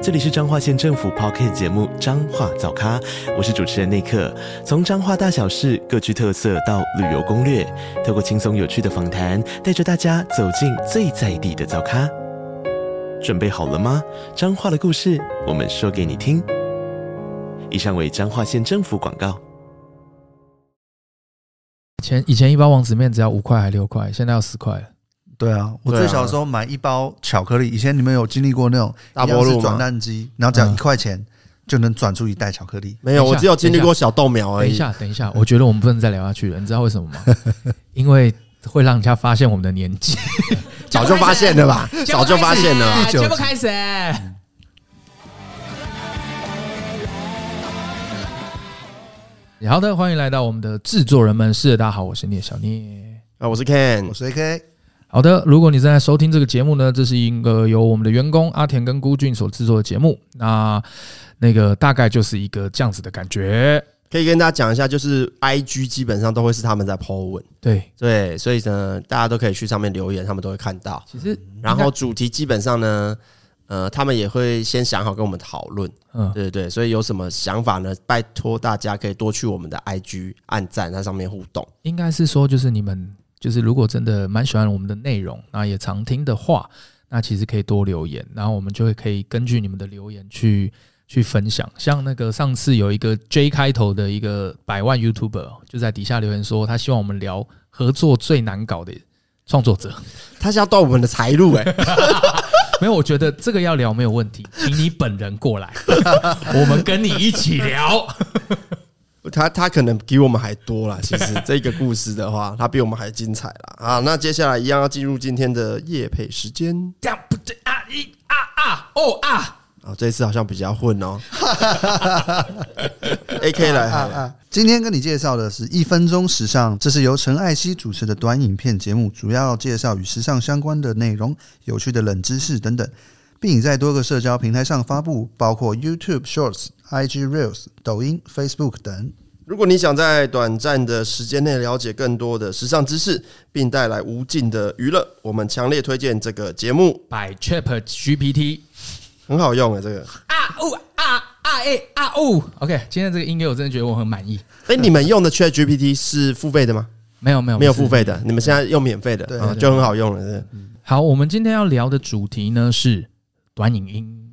这里是彰化县政府 Podcast 节目《彰化早咖》，我是主持人内克。从彰化大小事各具特色到旅游攻略，透过轻松有趣的访谈，带着大家走进最在地的早咖。准备好了吗？彰化的故事，我们说给你听。以上为彰化县政府广告。前以前一包王子面只要五块还六块，现在要十块了。对啊，我最小的时候买一包巧克力，以前你们有经历过那种大波路转蛋机，然后只要一块钱就能转出一袋巧克力。没有，我只有经历过小豆苗而已。等一下，等一下，我觉得我们不能再聊下去了，你知道为什么吗？因为会让人家发现我们的年纪。早就发现了吧？早就发现了。节目开始。好的，欢迎来到我们的制作人们是，大家好，我是聂小聂啊，我是 Ken，我是 AK。好的，如果你正在收听这个节目呢，这是一个由我们的员工阿田跟孤俊所制作的节目。那那个大概就是一个这样子的感觉，可以跟大家讲一下，就是 IG 基本上都会是他们在 po 文，对对，所以呢，大家都可以去上面留言，他们都会看到。其实，然后主题基本上呢，呃，他们也会先想好跟我们讨论，嗯，对对，所以有什么想法呢？拜托大家可以多去我们的 IG 按赞，在上面互动。应该是说，就是你们。就是如果真的蛮喜欢我们的内容，那也常听的话，那其实可以多留言，然后我们就会可以根据你们的留言去去分享。像那个上次有一个 J 开头的一个百万 YouTuber 就在底下留言说，他希望我们聊合作最难搞的创作者，他是要断我们的财路哎，没有，我觉得这个要聊没有问题，请你本人过来，我们跟你一起聊。他他可能比我们还多啦。其实 这个故事的话，他比我们还精彩啦。啊！那接下来一样要进入今天的夜配时间。这样不对啊！一啊啊哦啊！哦，这次好像比较混哦。AK 来啊，啊！今天跟你介绍的是一分钟时尚，这是由陈艾希主持的短影片节目，主要介绍与时尚相关的内容、有趣的冷知识等等。并已在多个社交平台上发布，包括 YouTube Shorts、IG Reels、抖音、Facebook 等。如果你想在短暂的时间内了解更多的时尚知识，并带来无尽的娱乐，我们强烈推荐这个节目。By ChatGPT，很好用啊，这个啊呜啊啊诶啊呜。OK，今天这个音乐我真的觉得我很满意。诶，你们用的 ChatGPT 是付费的吗？没有没有没有付费的，你们现在用免费的，啊，就很好用了。好，我们今天要聊的主题呢是。短影音，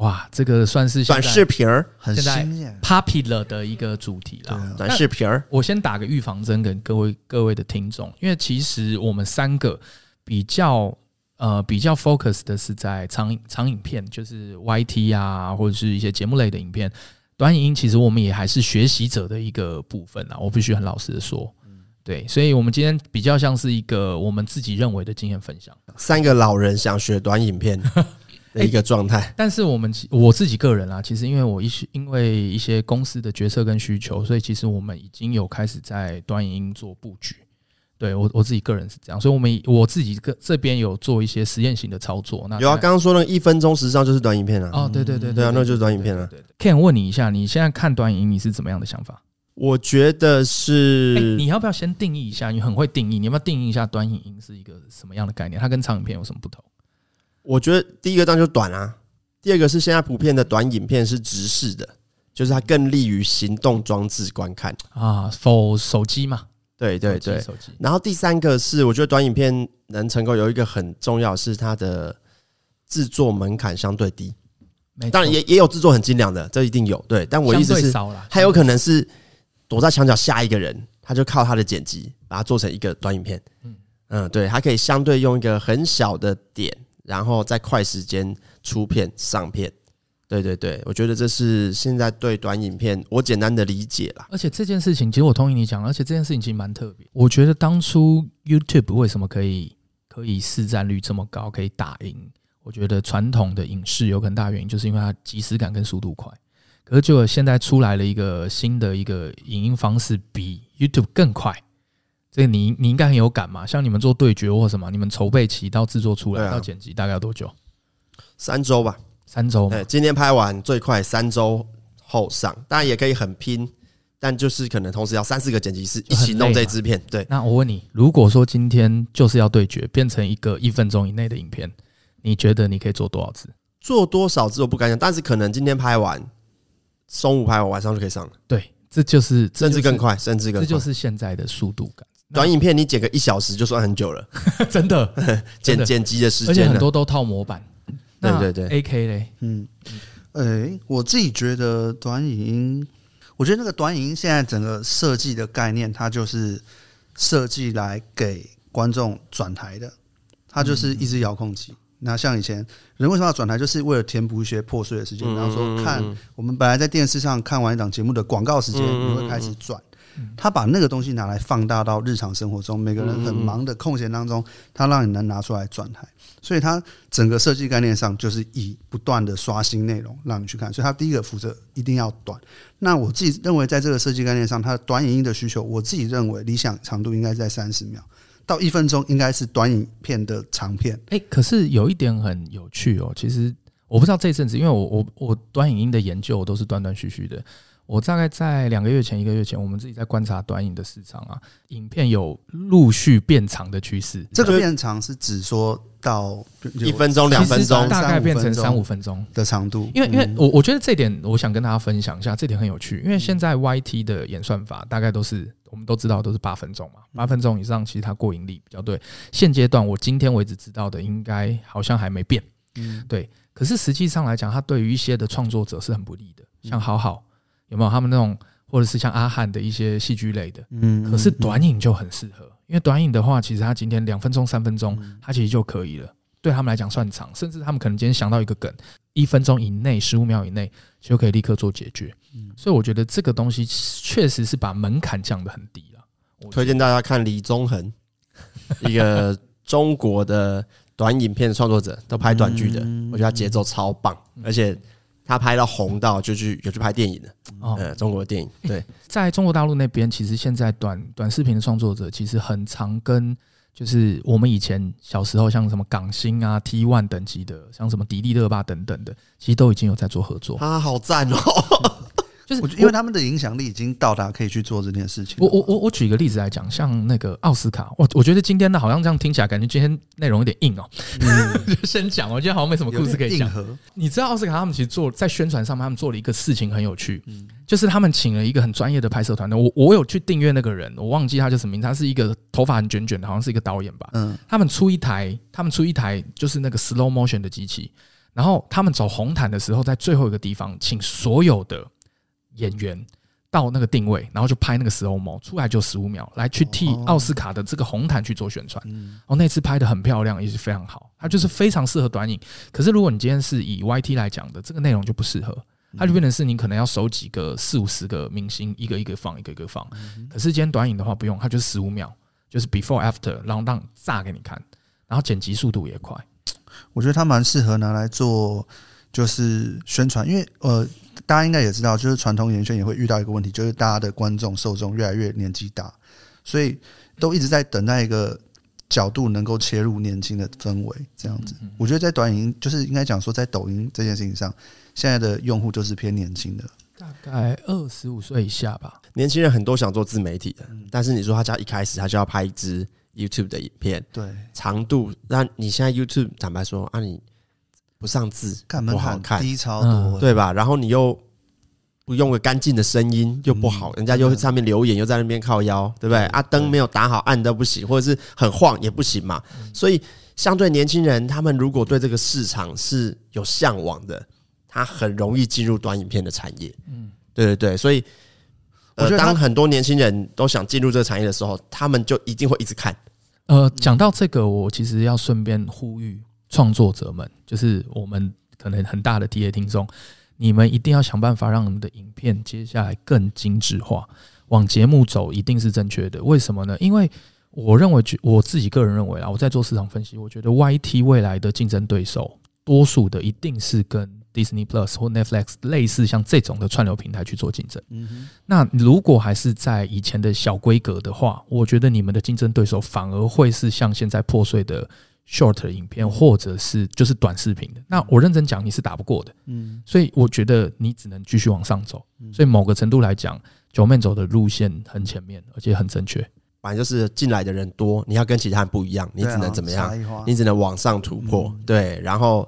哇，这个算是短视频儿，很现在 popular 的一个主题了。短视频儿，我先打个预防针给各位各位的听众，因为其实我们三个比较呃比较 focus 的是在长长影片，就是 YT 啊，或者是一些节目类的影片。短影音其实我们也还是学习者的一个部分啊，我必须很老实的说，对，所以我们今天比较像是一个我们自己认为的经验分享。三个老人想学短影片。的一个状态、欸，但是我们我自己个人啊，其实因为我一些因为一些公司的决策跟需求，所以其实我们已经有开始在短影音做布局。对我我自己个人是这样，所以我们我自己个这边有做一些实验型的操作。那有啊，刚刚说那一分钟实际上就是短影片啊。哦，对对对对啊，那就是短影片啊。对，Ken 问你一下，你现在看短影音你是怎么样的想法？我觉得是、欸，你要不要先定义一下？你很会定义，你要不要定义一下短影音是一个什么样的概念？它跟长影片有什么不同？我觉得第一个当然就短啊，第二个是现在普遍的短影片是直视的，就是它更利于行动装置观看啊，for 手机嘛，对对对，手机。然后第三个是我觉得短影片能成功有一个很重要是它的制作门槛相对低，当然也也有制作很精良的，这一定有对。但我意思是，还有可能是躲在墙角下一个人，他就靠他的剪辑把它做成一个短影片，嗯嗯，对，他可以相对用一个很小的点。然后在快时间出片上片，对对对，我觉得这是现在对短影片我简单的理解啦。而且这件事情，其实我同意你讲，而且这件事情其实蛮特别。我觉得当初 YouTube 为什么可以可以市占率这么高，可以打赢？我觉得传统的影视有很大原因，就是因为它即时感跟速度快。可是就现在出来了一个新的一个影音方式，比 YouTube 更快。这个你你应该很有感嘛？像你们做对决或什么，你们筹备期到制作出来到剪辑大概要多久？三周吧，三周。对，今天拍完最快三周后上，当然也可以很拼，但就是可能同时要三四个剪辑师一起弄这支片。对，那我问你，如果说今天就是要对决，变成一个一分钟以内的影片，你觉得你可以做多少支？做多少支我不敢讲，但是可能今天拍完，中午拍完，晚上就可以上了。对，这就是甚至更快，甚至更快，这就是现在的速度感。短影片你剪个一小时就算很久了，真的 剪剪辑的时间，而且很多都套模板。对对对，A K 嘞，嗯，诶、欸，我自己觉得短影音，我觉得那个短影音现在整个设计的概念，它就是设计来给观众转台的，它就是一只遥控器。那像以前人为什么要转台，就是为了填补一些破碎的时间。比方说，看我们本来在电视上看完一档节目的广告时间，你会开始转。他把那个东西拿来放大到日常生活中，每个人很忙的空闲当中，他让你能拿出来转台。所以他整个设计概念上就是以不断的刷新内容让你去看。所以他第一个负责一定要短。那我自己认为，在这个设计概念上，它的短影音的需求，我自己认为理想长度应该在三十秒。到一分钟应该是短影片的长片。哎，可是有一点很有趣哦，其实我不知道这阵子，因为我我我短影音的研究都是断断续续的。我大概在两个月前、一个月前，我们自己在观察短影的市场啊，影片有陆续变长的趋势。这个变长是指说到一分钟、两分钟，大概变成三五分钟的长度。因为，因为我我觉得这点，我想跟大家分享一下，这点很有趣。因为现在 YT 的演算法大概都是。我们都知道都是八分钟嘛，八分钟以上其实它过盈力比较对。现阶段我今天为止知道的，应该好像还没变，嗯，对。可是实际上来讲，它对于一些的创作者是很不利的，像好好有没有他们那种，或者是像阿汉的一些戏剧类的，嗯。可是短影就很适合，因为短影的话，其实他今天两分钟、三分钟，他其实就可以了。对他们来讲算长，甚至他们可能今天想到一个梗，一分钟以内、十五秒以内就可以立刻做解决。所以我觉得这个东西确实是把门槛降得很低了。推荐大家看李宗恒，一个中国的短影片创作者，都拍短剧的，我觉得他节奏超棒，而且他拍到红到就去有去拍电影的。呃，中国的电影。对，在中国大陆那边，其实现在短短视频的创作者其实很常跟。就是我们以前小时候，像什么港星啊、T One 等级的，像什么迪丽热巴等等的，其实都已经有在做合作。啊，好赞哦！就是因为他们的影响力已经到达可以去做这件事情。我我我我举一个例子来讲，像那个奥斯卡，我我觉得今天呢，好像这样听起来，感觉今天内容有点硬哦。嗯，就先讲，我今天好像没什么故事可以讲。你知道奥斯卡他们其实做在宣传上面，他们做了一个事情很有趣，就是他们请了一个很专业的拍摄团队。我我有去订阅那个人，我忘记他叫什么名，他是一个头发很卷卷的，好像是一个导演吧。嗯，他们出一台，他们出一台就是那个 slow motion 的机器，然后他们走红毯的时候，在最后一个地方，请所有的演员。到那个定位，然后就拍那个 slow mo 出来就十五秒，来去替奥斯卡的这个红毯去做宣传。哦，那次拍的很漂亮，也是非常好。它就是非常适合短影。可是如果你今天是以 YT 来讲的，这个内容就不适合。它就变成是你可能要收几个四五十个明星，一个一个放，一个一个放。可是今天短影的话不用，它就是十五秒，就是 before after，然后让炸给你看，然后剪辑速度也快。我觉得它蛮适合拿来做就是宣传，因为呃。大家应该也知道，就是传统演艺圈也会遇到一个问题，就是大家的观众受众越来越年纪大，所以都一直在等待一个角度能够切入年轻的氛围。这样子，我觉得在短影音，就是应该讲说，在抖音这件事情上，现在的用户就是偏年轻的，大概二十五岁以下吧。年轻人很多想做自媒体的，但是你说他家一开始他就要拍一支 YouTube 的影片，对长度，那你现在 YouTube 坦白说啊，你。不上字不好看，低超多，对吧？然后你又不用个干净的声音，又不好，人家又上面留言，又在那边靠腰，对不对？啊，灯没有打好，暗都不行，或者是很晃也不行嘛。所以，相对年轻人，他们如果对这个市场是有向往的，他很容易进入短影片的产业。嗯，对对对。所以，呃，当很多年轻人都想进入这个产业的时候，他们就一定会一直看。呃，讲到这个，我其实要顺便呼吁。创作者们，就是我们可能很大的 TA 听众，你们一定要想办法让你们的影片接下来更精致化，往节目走一定是正确的。为什么呢？因为我认为，我自己个人认为啊，我在做市场分析，我觉得 YT 未来的竞争对手，多数的一定是跟 Disney Plus 或 Netflix 类似像这种的串流平台去做竞争。嗯，那如果还是在以前的小规格的话，我觉得你们的竞争对手反而会是像现在破碎的 short 的影片，或者是就是短视频的。那我认真讲，你是打不过的。嗯，所以我觉得你只能继续往上走。所以某个程度来讲，Joeman 走的路线很前面，而且很正确。反正就是进来的人多，你要跟其他人不一样，你只能怎么样？你只能往上突破。对，然后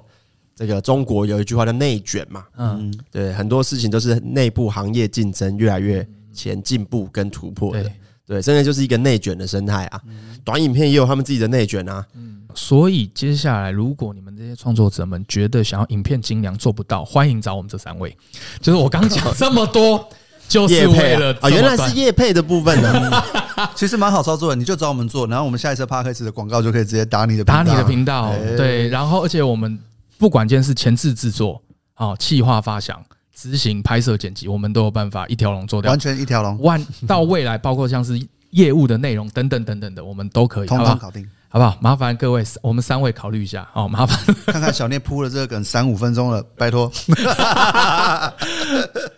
这个中国有一句话叫“内卷”嘛，嗯，对，很多事情都是内部行业竞争越来越前进步跟突破的。对，现在就是一个内卷的生态啊。短影片也有他们自己的内卷啊。嗯，所以接下来，如果你们这些创作者们觉得想要影片精良做不到，欢迎找我们这三位。就是我刚讲这么多。就是为了啊，原来是业配的部分呢。其实蛮好操作的，你就找我们做，然后我们下一次 Podcast 的广告就可以直接打你的打你的频道。对，然后而且我们不管今天是前置制作、啊，企划发想、执行、拍摄、剪辑，我们都有办法一条龙做掉，完全一条龙。万到未来，包括像是业务的内容等等等等的，我们都可以通通搞定。好不好？麻烦各位，我们三位考虑一下。哦，麻烦 看看小聂铺了这个梗三五分钟了，拜托。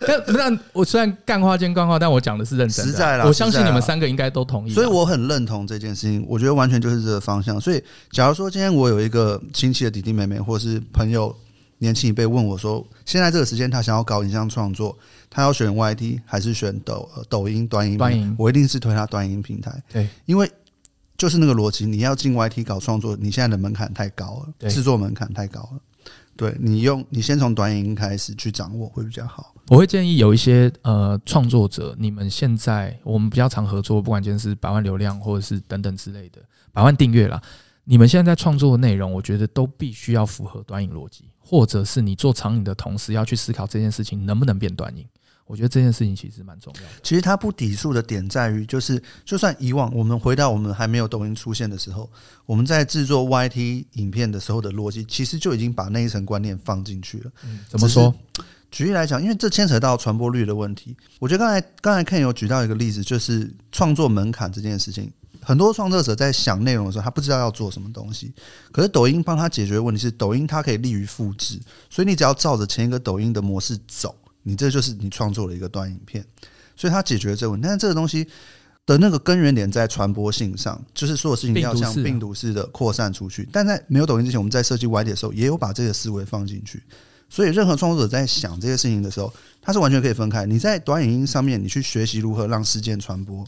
但那我虽然干话兼干话，但我讲的是认真的。实在啦，我相信你们三个应该都同意。所以我很认同这件事情，我觉得完全就是这个方向。所以，假如说今天我有一个亲戚的弟弟妹妹，或是朋友年轻一辈问我说，现在这个时间他想要搞影像创作，他要选 YT 还是选抖抖音短音？短影，我一定是推他短音平台。对，因为。就是那个逻辑，你要进 YT 搞创作，你现在的门槛太高了，制作门槛太高了。对，你用你先从短影音开始去掌握会比较好。我会建议有一些呃创作者，你们现在我们比较常合作，不管今天是百万流量或者是等等之类的百万订阅啦，你们现在在创作的内容，我觉得都必须要符合短影逻辑，或者是你做长影的同时要去思考这件事情能不能变短影。我觉得这件事情其实蛮重要的。其实它不抵触的点在于，就是就算以往我们回到我们还没有抖音出现的时候，我们在制作 YT 影片的时候的逻辑，其实就已经把那一层观念放进去了。嗯，怎么说？举例来讲，因为这牵扯到传播率的问题。我觉得刚才刚才 Ken 有举到一个例子，就是创作门槛这件事情。很多创作者在想内容的时候，他不知道要做什么东西。可是抖音帮他解决的问题是，抖音它可以利于复制，所以你只要照着前一个抖音的模式走。你这就是你创作了一个短影片，所以它解决了这个问题。但是这个东西的那个根源点在传播性上，就是所有事情要像病毒似的扩散出去。但在没有抖音之前，我们在设计 Y 点的时候，也有把这个思维放进去。所以任何创作者在想这些事情的时候，它是完全可以分开。你在短影音上面，你去学习如何让事件传播。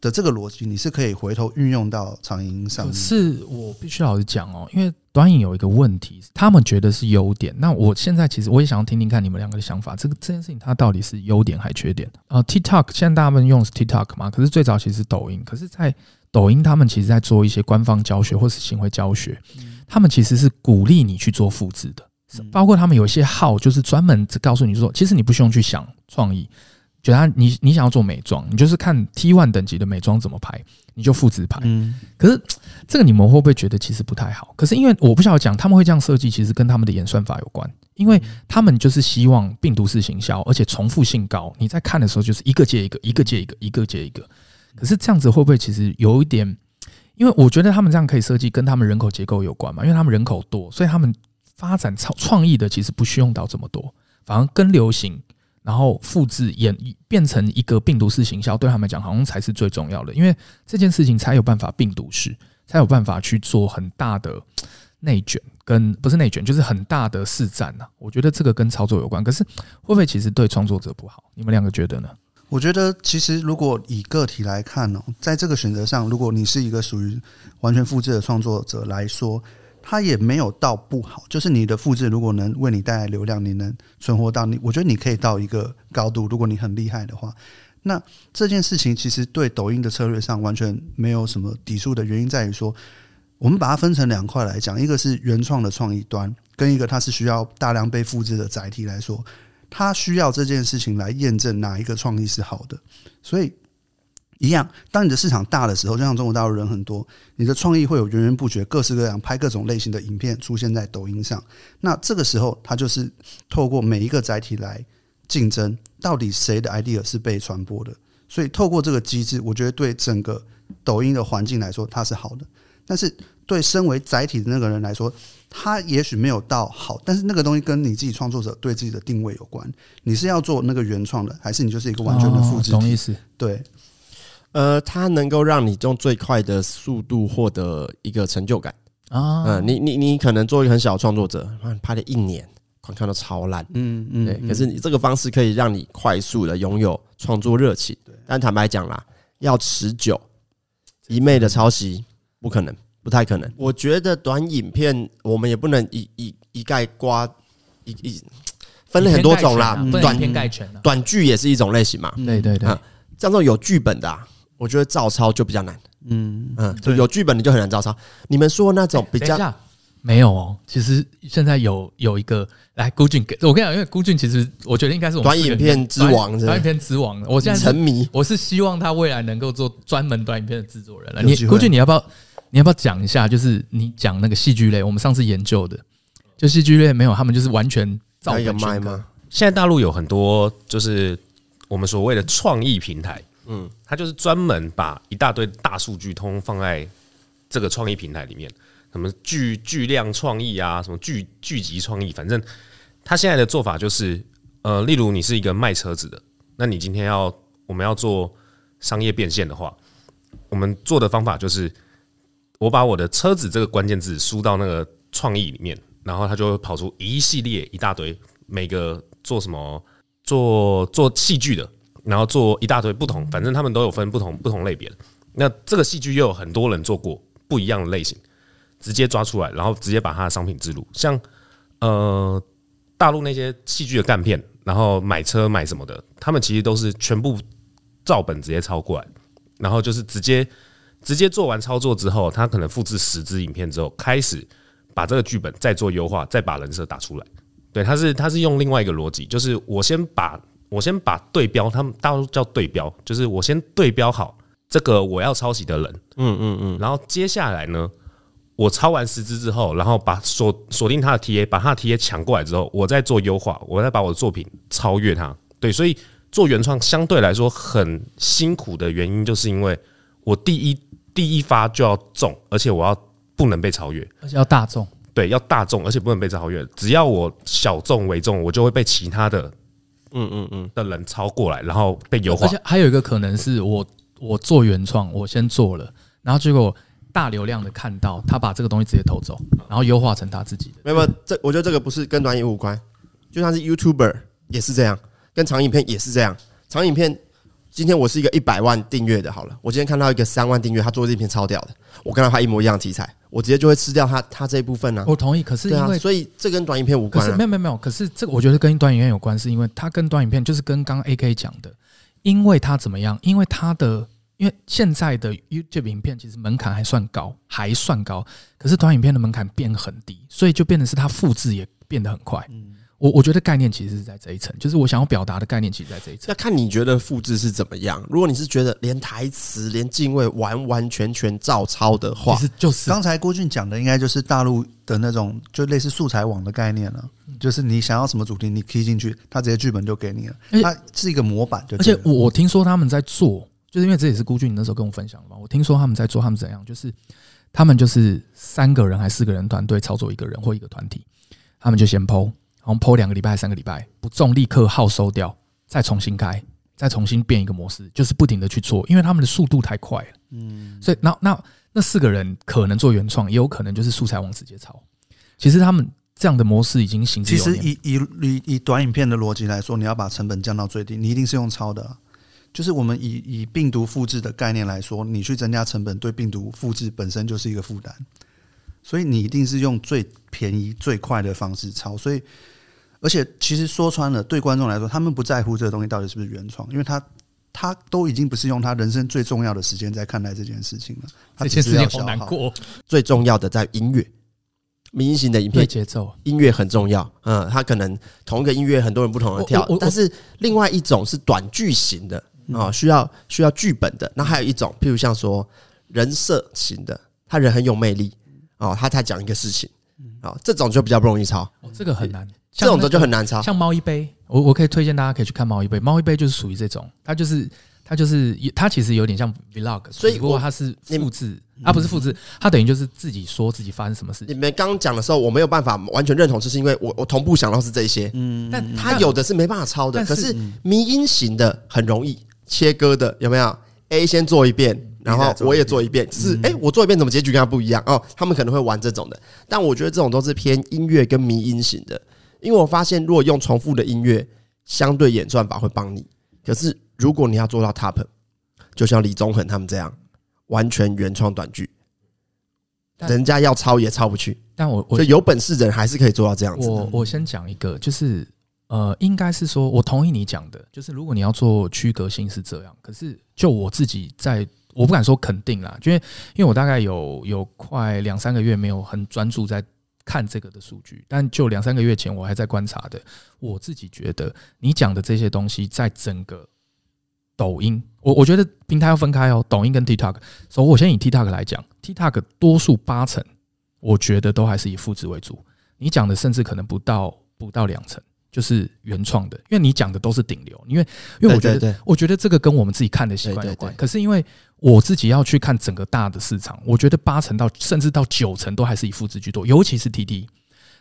的这个逻辑，你是可以回头运用到长影音上可。是我必须老实讲哦，因为短影有一个问题，他们觉得是优点。那我现在其实我也想要听听看你们两个的想法。这个这件事情它到底是优点还是缺点？呃，TikTok 现在大部分用 TikTok 嘛，可是最早其实是抖音。可是，在抖音他们其实在做一些官方教学或是行为教学，他们其实是鼓励你去做复制的，包括他们有一些号就是专门只告诉你说，其实你不需要去想创意。觉得你你想要做美妆，你就是看 T one 等级的美妆怎么拍，你就复制拍。嗯，可是这个你们会不会觉得其实不太好？可是因为我不晓得讲，他们会这样设计，其实跟他们的演算法有关，因为他们就是希望病毒式行销，而且重复性高。你在看的时候就是一个接一个，一个接一个，一个接一个。可是这样子会不会其实有一点？因为我觉得他们这样可以设计，跟他们人口结构有关嘛，因为他们人口多，所以他们发展创创意的其实不需用到这么多，反而更流行。然后复制演变成一个病毒式行销，对他们来讲好像才是最重要的，因为这件事情才有办法病毒式，才有办法去做很大的内卷，跟不是内卷，就是很大的市占呐。我觉得这个跟操作有关，可是会不会其实对创作者不好？你们两个觉得呢？我觉得其实如果以个体来看呢，在这个选择上，如果你是一个属于完全复制的创作者来说。它也没有到不好，就是你的复制如果能为你带来流量，你能存活到你，我觉得你可以到一个高度。如果你很厉害的话，那这件事情其实对抖音的策略上完全没有什么抵触的原因在于说，我们把它分成两块来讲，一个是原创的创意端，跟一个它是需要大量被复制的载体来说，它需要这件事情来验证哪一个创意是好的，所以。一样，当你的市场大的时候，就像中国大陆人很多，你的创意会有源源不绝、各式各样拍各种类型的影片出现在抖音上。那这个时候，它就是透过每一个载体来竞争，到底谁的 idea 是被传播的。所以，透过这个机制，我觉得对整个抖音的环境来说，它是好的。但是对身为载体的那个人来说，他也许没有到好，但是那个东西跟你自己创作者对自己的定位有关。你是要做那个原创的，还是你就是一个完全的复制？懂意思？对，呃，它能够让你用最快的速度获得一个成就感啊。嗯，你你你可能做一个很小的创作者，拍了一年，观看到超烂，嗯嗯，对。可是你这个方式可以让你快速的拥有创作热情。但坦白讲啦，要持久，一昧的抄袭不可能。不太可能，我觉得短影片我们也不能一一一概刮一一分了很多种啦，短片概全，短剧也是一种类型嘛。对对对，这种有剧本的，我觉得照抄就比较难。嗯嗯，就有剧本的就很难照抄。你们说那种比较没有哦，其实现在有有一个来孤俊，我跟你讲，因为孤俊其实我觉得应该是我们短影片之王，短影片之王。我现在沉迷，我是希望他未来能够做专门短影片的制作人了。你孤俊，你要不要？你要不要讲一下？就是你讲那个戏剧类，我们上次研究的，就戏剧类没有，他们就是完全造个麦吗？现在大陆有很多就是我们所谓的创意平台，嗯，它就是专门把一大堆大数据通通放在这个创意平台里面，什么巨巨量创意啊，什么聚聚集创意，反正他现在的做法就是，呃，例如你是一个卖车子的，那你今天要我们要做商业变现的话，我们做的方法就是。我把我的车子这个关键字输到那个创意里面，然后它就会跑出一系列一大堆，每个做什么做做戏剧的，然后做一大堆不同，反正他们都有分不同不同类别的。那这个戏剧又有很多人做过不一样的类型，直接抓出来，然后直接把它的商品置入。像呃大陆那些戏剧的干片，然后买车买什么的，他们其实都是全部照本直接抄过来，然后就是直接。直接做完操作之后，他可能复制十支影片之后，开始把这个剧本再做优化，再把人设打出来。对，他是他是用另外一个逻辑，就是我先把我先把对标，他们大陆叫对标，就是我先对标好这个我要抄袭的人，嗯嗯嗯，然后接下来呢，我抄完十支之后，然后把锁锁定他的 TA，把他的 TA 抢过来之后，我再做优化，我再把我的作品超越他。对，所以做原创相对来说很辛苦的原因，就是因为我第一。第一发就要中，而且我要不能被超越，而且要大众，对，要大众，而且不能被超越。只要我小众为重，我就会被其他的，嗯嗯嗯的人超过来，然后被优化。而且还有一个可能是我我做原创，我先做了，然后结果大流量的看到，他把这个东西直接偷走，然后优化成他自己的。没有，这我觉得这个不是跟短影无关，就像是 YouTuber 也是这样，跟长影片也是这样，长影片。今天我是一个一百万订阅的，好了，我今天看到一个三万订阅，他做这篇超屌的，我跟他拍一模一样的题材，我直接就会吃掉他他这一部分呢、啊。我同意，可是因为、啊、所以这跟短影片无关、啊。没有没有没有，可是这个我觉得跟短影片有关，是因为它跟短影片就是跟刚刚 AK 讲的，因为它怎么样？因为它的因为现在的 YouTube 影片其实门槛还算高，还算高，可是短影片的门槛变很低，所以就变得是它复制也变得很快。嗯。我我觉得概念其实是在这一层，就是我想要表达的概念，其实在这一层。要看你觉得复制是怎么样。如果你是觉得连台词、连敬畏完完全全照抄的话，其实就是刚才郭俊讲的，应该就是大陆的那种，就类似素材网的概念了。就是你想要什么主题，你 key 进去，他直接剧本就给你了。它是一个模板，而且我听说他们在做，就是因为这也是郭俊你那时候跟我分享的嘛。我听说他们在做，他们怎样？就是他们就是三个人还是四个人团队操作一个人或一个团体，他们就先 PO。然后 PO 两个礼拜、三个礼拜不中，立刻号收掉，再重新开，再重新变一个模式，就是不停的去做，因为他们的速度太快了。嗯，所以那那那四个人可能做原创，也有可能就是素材往直接抄。其实他们这样的模式已经形成。其实以以以以短影片的逻辑来说，你要把成本降到最低，你一定是用抄的。就是我们以以病毒复制的概念来说，你去增加成本，对病毒复制本身就是一个负担。所以你一定是用最便宜、最快的方式抄。所以。而且，其实说穿了，对观众来说，他们不在乎这个东西到底是不是原创，因为他他都已经不是用他人生最重要的时间在看待这件事情了。他这件事情好难过。最重要的在音乐，明星的影片节奏，音乐很重要。嗯，他可能同一个音乐很多人不同的跳，但是另外一种是短剧型的啊，需要需要剧本的。那还有一种，譬如像说人设型的，他人很有魅力哦，他才讲一个事情哦，这种就比较不容易抄。哦，这个很难。这种的就很难抄。像猫一杯，我我可以推荐大家可以去看猫一杯。猫一杯就是属于这种，它就是它就是它其实有点像 vlog，所以不过它是复制，啊不是复制，它等于就是自己说自己发生什么事情。你们刚刚讲的时候，我没有办法完全认同，就是因为我我同步想到是这些，嗯，但它有的是没办法抄的，可是迷音型的很容易切割的，有没有？A 先做一遍，然后我也做一遍，是哎，我做一遍怎么结局跟他不一样哦？他们可能会玩这种的，但我觉得这种都是偏音乐跟迷音型的，因为我发现如果用重复的音乐。相对演算法会帮你，可是如果你要做到 top，就像李宗恒他们这样完全原创短剧，人家要抄也抄不去。但我所以有本事的人还是可以做到这样子。我我先讲一个，就是呃，应该是说我同意你讲的，就是如果你要做区隔性是这样，可是就我自己在，我不敢说肯定啦，因为因为我大概有有快两三个月没有很专注在。看这个的数据，但就两三个月前我还在观察的，我自己觉得你讲的这些东西，在整个抖音，我我觉得平台要分开哦，抖音跟 TikTok。所以我先以 TikTok 来讲，TikTok 多数八成，我觉得都还是以复制为主。你讲的甚至可能不到不到两成。就是原创的，因为你讲的都是顶流，因为因为我觉得，我觉得这个跟我们自己看的习惯有关。可是因为我自己要去看整个大的市场，我觉得八成到甚至到九成都还是以复制居多，尤其是 TT。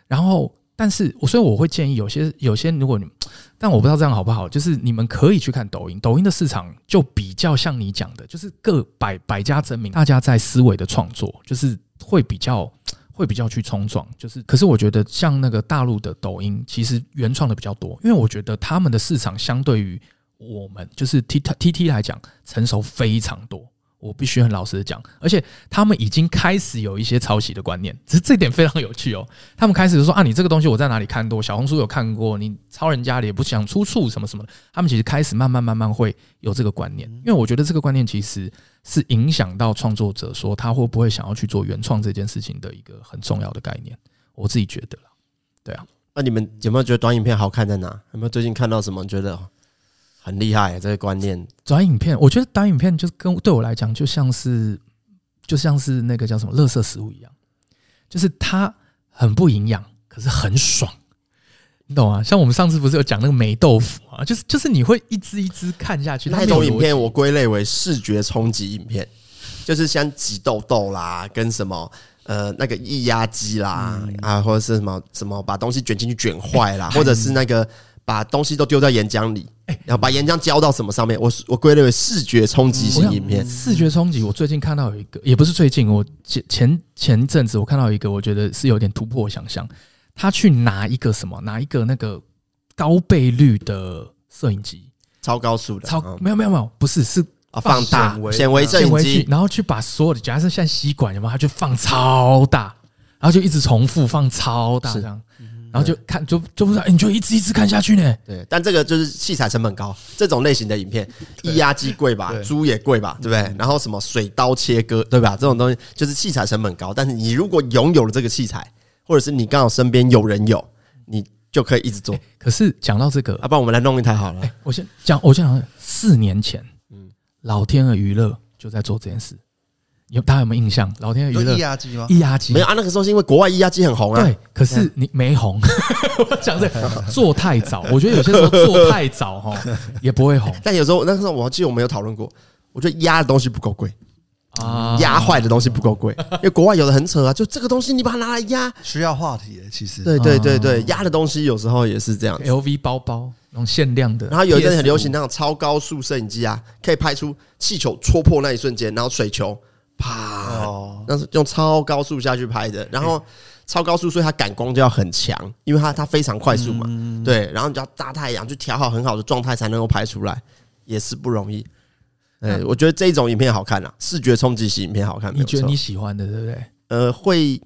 然后，但是我所以我会建议有些有些，如果你，但我不知道这样好不好，就是你们可以去看抖音，抖音的市场就比较像你讲的，就是各百百家争鸣，大家在思维的创作，就是会比较。会比较去冲撞，就是，可是我觉得像那个大陆的抖音，其实原创的比较多，因为我觉得他们的市场相对于我们，就是 T T T 来讲成熟非常多。我必须很老实的讲，而且他们已经开始有一些抄袭的观念，只是这点非常有趣哦。他们开始就说啊，你这个东西我在哪里看过？小红书有看过，你抄人家的也不想出处什么什么的。他们其实开始慢慢慢慢会有这个观念，因为我觉得这个观念其实是影响到创作者说他会不会想要去做原创这件事情的一个很重要的概念。我自己觉得，对啊。那你们有没有觉得短影片好看在哪？有没有最近看到什么觉得？很厉害、欸，这个观念。短影片，我觉得短影片就跟对我来讲，就像是就像是那个叫什么“垃圾食物”一样，就是它很不营养，可是很爽，你懂吗？像我们上次不是有讲那个霉豆腐啊，就是就是你会一支一支看下去。那种影片我归类为视觉冲击影片，就是像挤痘痘啦，跟什么呃那个液压机啦、嗯、啊，或者是什么什么把东西卷进去卷坏啦，或者是那个。把东西都丢在岩浆里，然后把岩浆浇到什么上面？我我归类为视觉冲击型影片。视觉冲击，我最近看到有一个，也不是最近，我前前前阵子我看到一个，我觉得是有点突破想象。他去拿一个什么？拿一个那个高倍率的摄影机，超高速的，超没有没有没有，不是是放大显微摄影机，然后去把所有的，假设像吸管有没有？他就放超大，然后就一直重复放超大这样。然后就看就就不知道，你就一直一直看下去呢。对，但这个就是器材成本高，这种类型的影片，液压机贵吧，猪也贵吧，对不对？然后什么水刀切割，对吧？这种东西就是器材成本高。但是你如果拥有了这个器材，或者是你刚好身边有人有，你就可以一直做。可是讲到这个，要不然我们来弄一台好了。我先讲，我先讲，四年前，嗯，老天鹅娱乐就在做这件事。有大家有没有印象？老天鹅娱乐液压机吗？液压机没有啊，那个时候是因为国外液压机很红啊。对，可是你没红。我讲这个做太早，我觉得有些时候做太早哈 也不会红。但有时候那时候我记得我们有讨论过，我觉得压的东西不够贵啊，压坏的东西不够贵，因为国外有的很扯啊，就这个东西你把它拿来压，需要话题其实。对对对对，压的东西有时候也是这样。LV 包包那种限量的，然后有一阵很流行那种超高速摄影机啊，可以拍出气球戳破那一瞬间，然后水球。啪！那是用超高速下去拍的，然后超高速，所以它感光就要很强，因为它它非常快速嘛。对，然后你就要大太阳，就调好很好的状态才能够拍出来，也是不容易。哎，我觉得这种影片好看啊，视觉冲击型影片好看。你觉得你喜欢的对不对？呃，会，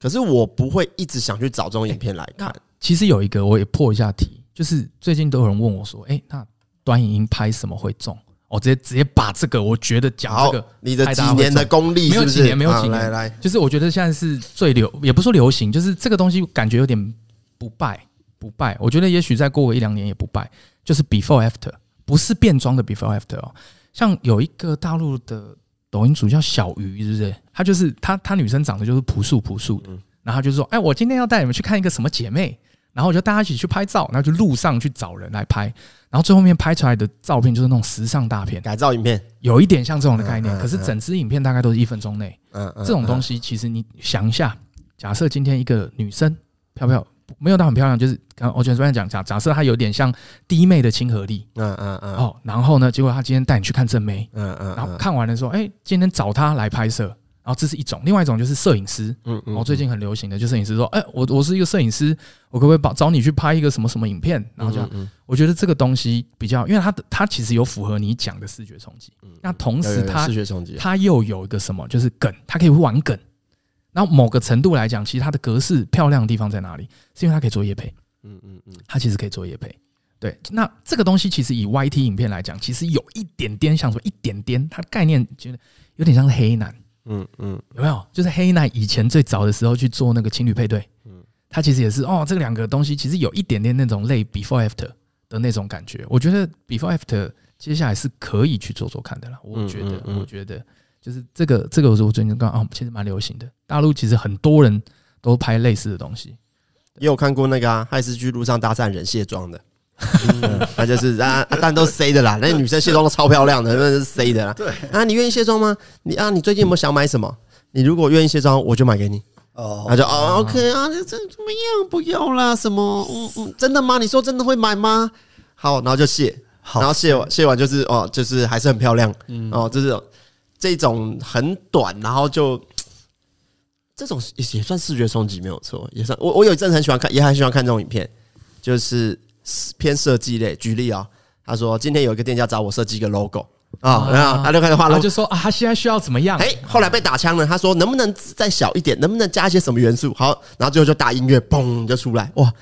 可是我不会一直想去找这种影片来看。其实有一个我也破一下题，就是最近都有人问我说：“哎，那短影音拍什么会中？”我直接直接把这个，我觉得讲这个，你的几年的功力是是？没有几年，没有几年，来来，就是我觉得现在是最流，也不说流行，就是这个东西感觉有点不败不败。我觉得也许再过个一两年也不败。就是 before after，不是变装的 before after 哦。像有一个大陆的抖音主叫小鱼，是不是？他就是他他女生长得就是朴素朴素的，然后他就说：“哎，我今天要带你们去看一个什么姐妹。”然后我就大家一起去拍照，然后就路上去找人来拍，然后最后面拍出来的照片就是那种时尚大片，改造影片，有一点像这种的概念。可是整支影片大概都是一分钟内，嗯，这种东西其实你想一下，假设今天一个女生漂不漂亮？没有到很漂亮，就是刚刚我觉得这边讲假假设她有点像弟妹的亲和力，嗯嗯嗯，哦，然后呢，结果她今天带你去看正妹，嗯嗯，然后看完了说，哎，今天找她来拍摄，然后这是一种，另外一种就是摄影师，嗯嗯，然后最近很流行的就是摄影师说，哎，我我是一个摄影师，我可不可以找找你去拍一个什么什么影片？然后这样，我觉得这个东西比较，因为它的它其实有符合你讲的视觉冲击，那同时它视觉冲击，它又有一个什么，就是梗，它可以玩梗。然后某个程度来讲，其实它的格式漂亮的地方在哪里？是因为它可以做业配，嗯嗯嗯，它其实可以做业配。对，那这个东西其实以 YT 影片来讲，其实有一点点像说一点点，它的概念觉得有点像是黑男，嗯嗯，有没有？就是黑男以前最早的时候去做那个情侣配对，嗯，他其实也是哦，这两个东西其实有一点点那种类 before after 的那种感觉。我觉得 before after 接下来是可以去做做看的啦。我觉得，我觉得。就是这个，这个我我最近刚啊，其实蛮流行的。大陆其实很多人都拍类似的东西，也有看过那个啊，还是去路上搭讪人卸妆的，那就是啊，但都是 C 的啦。那女生卸妆都超漂亮的，那是 C 的啦。对啊，你愿意卸妆吗？你啊，你最近有没有想买什么？你如果愿意卸妆，我就买给你。哦，那就哦，OK 啊，这这怎么样？不要啦，什么？嗯嗯，真的吗？你说真的会买吗？好，然后就卸，然后卸完卸完就是哦，就是还是很漂亮。嗯，哦，就是。这种很短，然后就这种也也算视觉冲击没有错，也算我我有一阵很喜欢看，也很喜欢看这种影片，就是偏设计类。举例啊，他说今天有一个店家找我设计一个 logo 啊，然后他就开始画 logo，就说啊，他现在需要怎么样？哎，后来被打枪了，他说能不能再小一点？能不能加一些什么元素？好，然后最后就大音乐，嘣就出来，哇！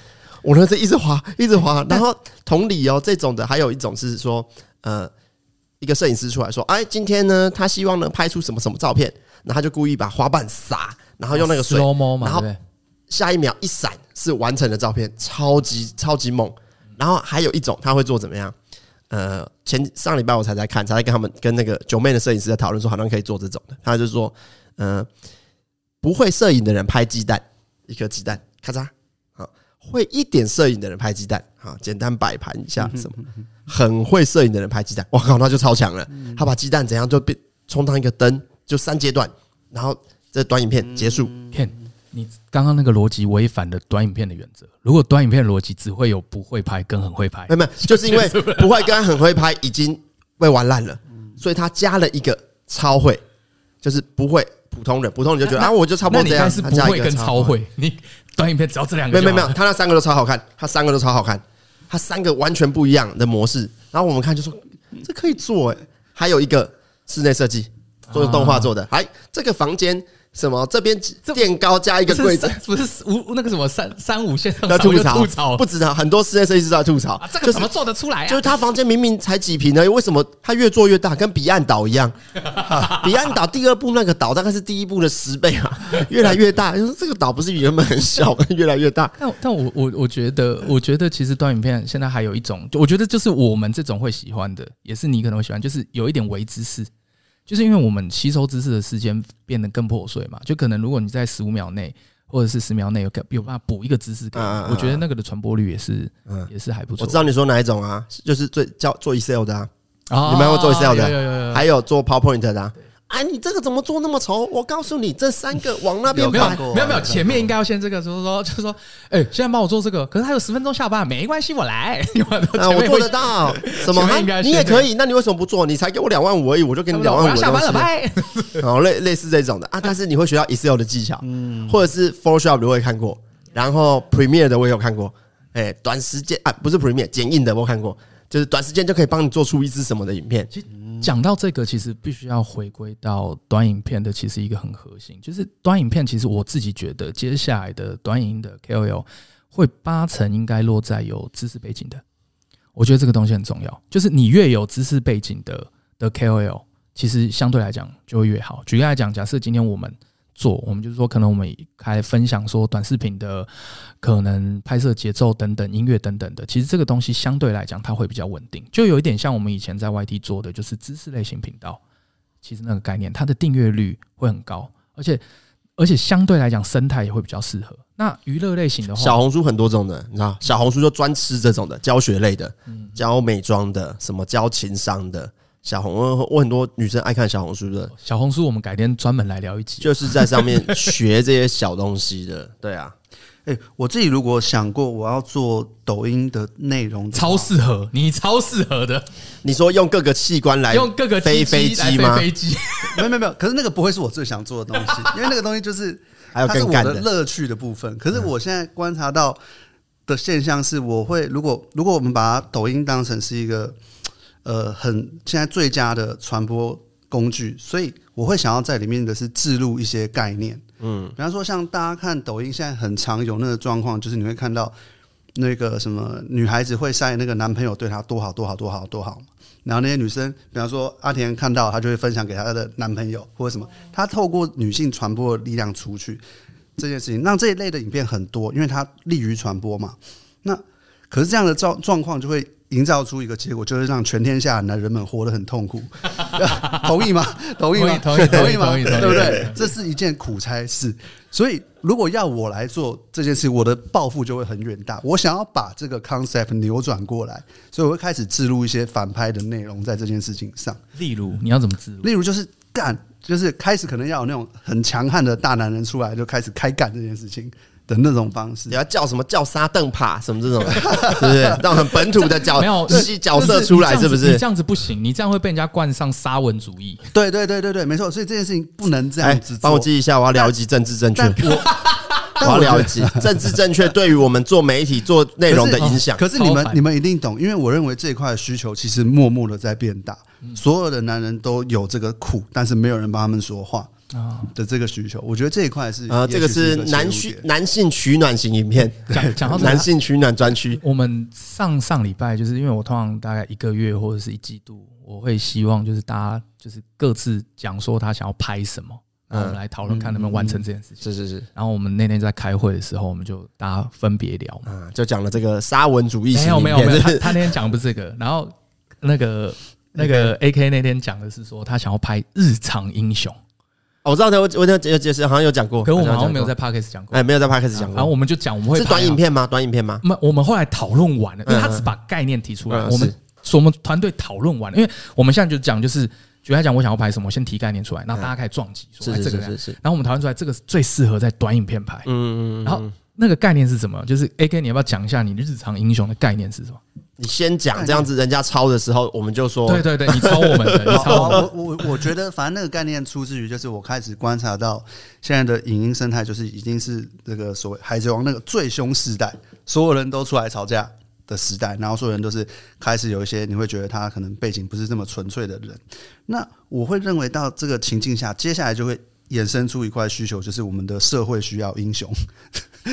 我那是一直滑，一直滑，然后同理哦，这种的还有一种是说，呃。一个摄影师出来说：“哎，今天呢，他希望能拍出什么什么照片，然后他就故意把花瓣撒，然后用那个水，然后下一秒一闪是完成的照片，超级超级猛。然后还有一种他会做怎么样？呃，前上礼拜我才在看，才在跟他们跟那个九妹的摄影师在讨论说，好像可以做这种的。他就说，嗯、呃，不会摄影的人拍鸡蛋，一颗鸡蛋，咔嚓，好，会一点摄影的人拍鸡蛋，好，简单摆盘一下什么。”很会摄影的人拍鸡蛋，我靠，那就超强了。他把鸡蛋怎样就变充当一个灯，就三阶段，然后这短影片结束。片，你刚刚那个逻辑违反了短影片的原则。如果短影片的逻辑只会有不会拍跟很会拍，没有没有，就是因为 不会跟很会拍已经被玩烂了，所以他加了一个超会，就是不会普通人，普通人就觉得啊，我就差不多这样。是不会跟超会，你短影片只要这两个，没有没有，他那三个都超好看，他三个都超好看。他三个完全不一样的模式，然后我们看就说这可以做诶，还有一个室内设计，做动画做的，还这个房间。什么？这边垫高加一个柜子，不是五那个什么三三五线要吐槽，吐槽不止啊，很多室内设计师在吐槽。这个怎么做得出来啊？就是他房间明明才几平呢，为什么他越做越大，跟彼岸岛一样？彼岸岛第二部那个岛大概是第一部的十倍啊，越来越大。就是这个岛不是原本很小，越来越大。但但我我我觉得，我觉得其实短影片现在还有一种，我觉得就是我们这种会喜欢的，也是你可能会喜欢，就是有一点为知识。就是因为我们吸收知识的时间变得更破碎嘛，就可能如果你在十五秒内或者是十秒内有有办法补一个知识，我觉得那个的传播率也是也是还不错。我知道你说哪一种啊，就是最叫做 Excel 的啊，你们会做 Excel 的，还有做 PowerPoint 的啊。哎，你这个怎么做那么丑？我告诉你，这三个往那边摆。没有没有，前面应该要先这个，就是说，就是说，哎，现在帮我做这个，可是还有十分钟下班，没关系，我来。我做得到，什么？你也可以，那你为什么不做？你才给我两万五而已，我就给你两万五。下班了，拜。好，类类似这种的啊，但是你会学到 Excel 的技巧，或者是 Photoshop 的我也看过，然后 Premiere 的我也有看过。哎，短时间啊，不是 Premiere 剪映的我看过，就是短时间就可以帮你做出一支什么的影片。讲到这个，其实必须要回归到短影片的，其实一个很核心，就是短影片。其实我自己觉得，接下来的短影的 KOL 会八成应该落在有知识背景的。我觉得这个东西很重要，就是你越有知识背景的的 KOL，其实相对来讲就会越好。举例来讲，假设今天我们。做，我们就是说，可能我们开分享说短视频的可能拍摄节奏等等，音乐等等的，其实这个东西相对来讲它会比较稳定，就有一点像我们以前在 YT 做的，就是知识类型频道。其实那个概念，它的订阅率会很高，而且而且相对来讲生态也会比较适合。那娱乐类型的话，小红书很多种的，你知道，小红书就专吃这种的教学类的，教美妆的，什么教情商的。小红，我很多女生爱看小红书的。小红书我们改天专门来聊一集，就是在上面 学这些小东西的。对啊，哎，我自己如果想过我要做抖音的内容，超适合你，超适合的。你说用各个器官来用各个飞飞机吗？飞机？没有没有没有。可是那个不会是我最想做的东西，因为那个东西就是还有更干的乐趣的部分。可是我现在观察到的现象是，我会如果如果我们把抖音当成是一个。呃，很现在最佳的传播工具，所以我会想要在里面的是置入一些概念，嗯，比方说像大家看抖音，现在很常有那个状况，就是你会看到那个什么女孩子会晒那个男朋友对她多好多好多好多好，然后那些女生，比方说阿田看到，她就会分享给她的男朋友或者什么，她透过女性传播的力量出去这件事情，让这一类的影片很多，因为它利于传播嘛。那可是这样的状状况就会。营造出一个结果，就是让全天下男人们活得很痛苦，同意吗？同意吗？同意，同意吗？对不对？这是一件苦差事。所以，如果要我来做这件事，我的抱负就会很远大。我想要把这个 concept 扭转过来，所以我会开始置入一些反拍的内容在这件事情上。例如，你要怎么置入？例如，就是干，就是开始可能要有那种很强悍的大男人出来，就开始开干这件事情。的那种方式，你要叫什么叫沙凳帕什么这种，是不是？让很本土的角没有 角色出来，是不是？你这样子不行，你这样会被人家冠上沙文主义。对对对对对，没错。所以这件事情不能这样子。帮我记一下，我要聊一集政治正确。我要聊一集政治正确对于我们做媒体做内容的影响。可是你们你们一定懂，因为我认为这一块的需求其实默默的在变大。所有的男人都有这个苦，但是没有人帮他们说话。啊的这个需求，我觉得这一块是啊，这个是男需男性取暖型影片。讲讲到 男性取暖专区，我们上上礼拜就是因为我通常大概一个月或者是一季度，我会希望就是大家就是各自讲说他想要拍什么，然后我们来讨论看能不能完成这件事情。是是是。然后我们那天在开会的时候，我们就大家分别聊嘛，就讲了这个沙文主义型。没有没有没有，他他那天讲的不是这个，然后那个那个 AK 那天讲的是说他想要拍日常英雄。我知道的，我我有解释，好像有讲过，可是我们好像没有在 Podcast 讲过。哎，没有在 Podcast 讲过。然后我们就讲，我们会是短影片吗？短影片吗？我们后来讨论完了，因为他只把概念提出来。我们说我们团队讨论完了，因为我们现在就讲，就是举例来讲，我想要拍什么，我先提概念出来，然后大家开始撞击，说这个是是。然后我们讨论出来，这个最适合在短影片拍。嗯嗯。然后那个概念是什么？就是 AK，你要不要讲一下你日常英雄的概念是什么？你先讲，这样子人家抄的时候，我们就说，对对对，你抄我们的，你抄我我我觉得，反正那个概念出自于，就是我开始观察到现在的影音生态，就是已经是这个所谓海贼王那个最凶时代，所有人都出来吵架的时代，然后所有人都是开始有一些你会觉得他可能背景不是这么纯粹的人，那我会认为到这个情境下，接下来就会衍生出一块需求，就是我们的社会需要英雄。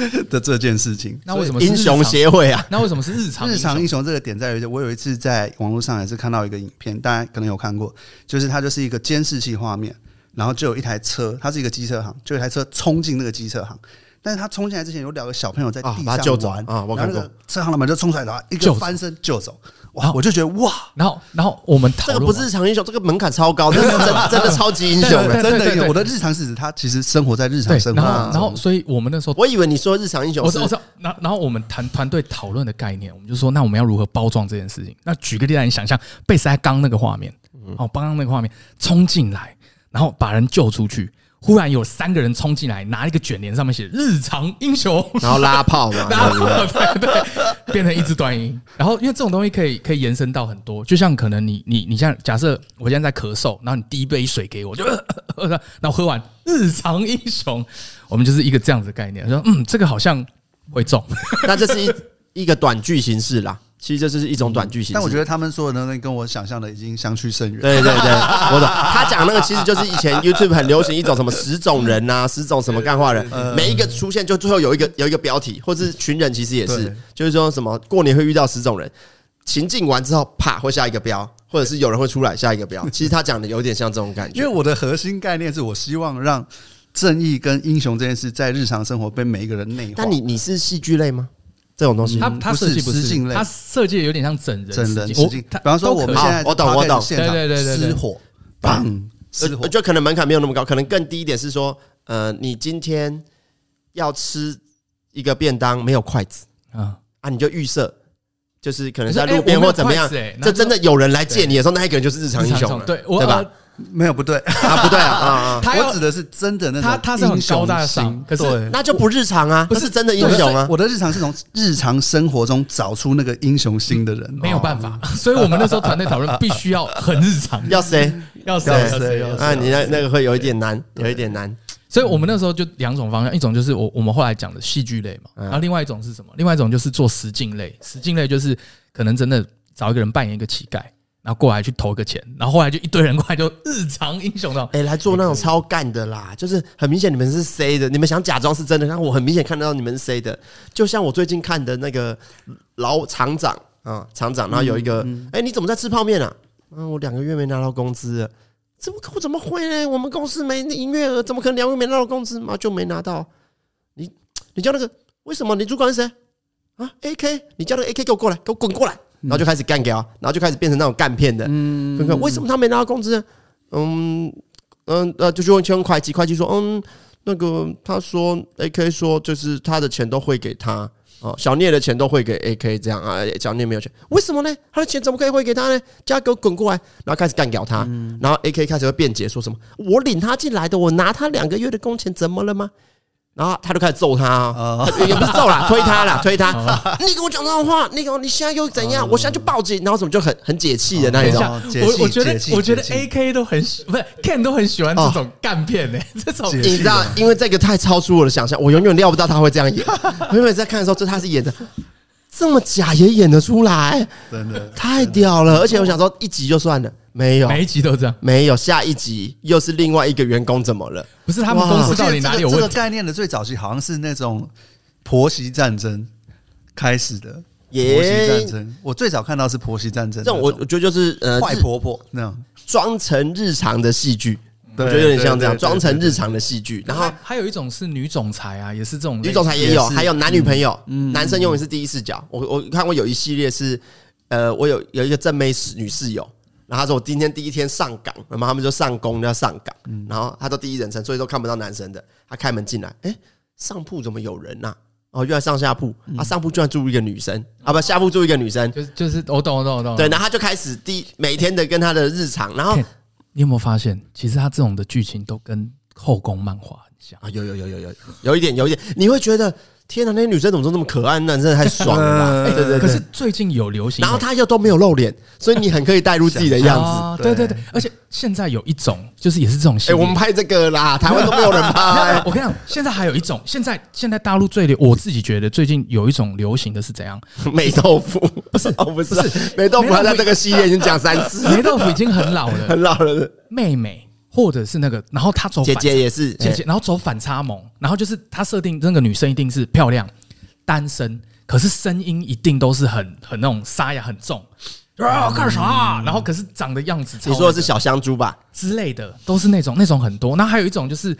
的这件事情，那为什么英雄协会啊？那为什么是日常日常英雄这个点在于，我有一次在网络上也是看到一个影片，大家可能有看过，就是它就是一个监视器画面，然后就有一台车，它是一个机车行，就有一台车冲进那个机车行，但是他冲进来之前有两个小朋友在地上玩啊，我看过，车行老板就冲出来然后，一个翻身就走。哇！我就觉得哇，然后然后我们这个不是日常英雄，这个门槛超高，这是真 真的超级英雄，真的。我的日常是指他其实生活在日常生活。然后，所以我们那时候，我以为你说日常英雄，我说我说，然然后我们团团队讨论的概念，我们就说，那我们要如何包装这件事情？那举个例来，你想象贝塞刚那个画面，哦，刚刚那个画面冲进来，然后把人救出去。忽然有三个人冲进来，拿一个卷帘，上面写“日常英雄”，然后拉炮嘛，拉炮，对对，变成一支短音。然后因为这种东西可以可以延伸到很多，就像可能你你你像假设我现在在咳嗽，然后你递一杯水给我，就 然后喝完“日常英雄”，我们就是一个这样子的概念，说嗯，这个好像会中，那这是一一个短句形式啦。其实这是一种短剧形式，但我觉得他们说的东西跟我想象的已经相去甚远。对对对，我懂。他讲那个其实就是以前 YouTube 很流行一种什么 十种人呐，十种什么干话人，每一个出现就最后有一个有一个标题，或者是群人其实也是，就是说什么过年会遇到十种人，情境完之后啪会下一个标，或者是有人会出来下一个标。其实他讲的有点像这种感觉，因为我的核心概念是我希望让正义跟英雄这件事在日常生活被每一个人内化。但你你是戏剧类吗？这种东西，它它设计不是，它设计有点像整人，整人实境。比方说，我们现在我懂我懂，对对对对，失火，砰，失火。就可能门槛没有那么高，可能更低一点是说，呃，你今天要吃一个便当没有筷子啊啊，你就预设就是可能在路边或怎么样，这真的有人来借你的时候，那一个人就是日常英雄了，对对吧？没有不对啊，不对啊啊！我指的是真的那种，他他是很高大上，可是那就不日常啊，不是真的英雄啊。我的日常是从日常生活中找出那个英雄心的人，没有办法。所以我们那时候团队讨论，必须要很日常，要谁要谁要谁啊？你那那个会有一点难，有一点难。所以我们那时候就两种方向，一种就是我我们后来讲的戏剧类嘛，然后另外一种是什么？另外一种就是做实境类，实境类就是可能真的找一个人扮演一个乞丐。然后过来去投个钱，然后后来就一堆人过来就日常英雄的。哎，来做那种超干的啦，就是很明显你们是 C 的，你们想假装是真的，但我很明显看得到你们是 C 的。就像我最近看的那个老厂长啊，厂长，然后有一个，哎，你怎么在吃泡面啊？啊，我两个月没拿到工资，怎么我怎么会呢？我们公司没营业额，怎么可能两个月没拿到工资嘛？就没拿到。你你叫那个为什么？你主管是谁啊？AK，你叫那个 AK 给我过来，给我滚过来。然后就开始干掉，然后就开始变成那种干片的。嗯，为什么他没拿到工资？嗯嗯呃，就去问去问会计，会计说，嗯，那个他说，AK 说就是他的钱都汇给他，哦，小聂的钱都汇给 AK 这样啊，小聂没有钱，为什么呢？他的钱怎么可以汇给他呢？叫他给我滚过来，然后开始干掉他，然后 AK 开始会辩解，说什么我领他进来的，我拿他两个月的工钱，怎么了吗？然后他就开始揍他，也不是揍啦，推他啦，推他。你跟我讲这种话，那个你现在又怎样？我现在就报警，然后怎么就很很解气的那一种。我我觉得我觉得 AK 都很喜，不是 Ken 都很喜欢这种干片呢。这种你知道，因为这个太超出我的想象，我永远料不到他会这样演。我永远在看的时候，这他是演的这么假也演得出来，真的太屌了。而且我想说，一集就算了。没有，每一集都这样。没有，下一集又是另外一个员工怎么了？不是他们公司到底哪里有问题？这个概念的最早期好像是那种婆媳战争开始的。婆媳战争，我最早看到是婆媳战争。这种我我觉得就是呃坏婆婆那样装成日常的戏剧，我觉得有点像这样装成日常的戏剧。然后还有一种是女总裁啊，也是这种女总裁也有，还有男女朋友，男生永远是第一视角。我我看过有一系列是呃，我有有一个正妹室女室友。然后他说：“我今天第一天上岗，然后他们就上工要上岗。然后他都第一人称，所以都看不到男生的。他开门进来，哎，上铺怎么有人呐？哦，原来上下铺啊，上铺居然住一个女生啊，不，下铺住一个女生，就是就是我懂我懂我懂。对，然后他就开始第每天的跟他的日常。然后你有没有发现，其实他这种的剧情都跟后宫漫画很像啊？有有有有有有一点有一点，你会觉得。”天哪，那些女生怎么都那么可爱？男生太爽了吧！对对对。可是最近有流行，然后她又都没有露脸，所以你很可以带入自己的样子。对对对，而且现在有一种，就是也是这种。哎，我们拍这个啦，台湾都没有人拍。我跟你讲，现在还有一种，现在现在大陆最流，我自己觉得最近有一种流行的是怎样？美豆腐不是哦，不是美豆腐，他在这个系列已经讲三次。美豆腐已经很老了，很老了。妹妹。或者是那个，然后他走姐姐也是姐姐，然后走反差萌，然后就是他设定那个女生一定是漂亮。单身，可是声音一定都是很很那种沙哑很重啊，干啥？然后可是长的样子，你说的是小香猪吧之类的，都是那种那种很多。那还有一种就是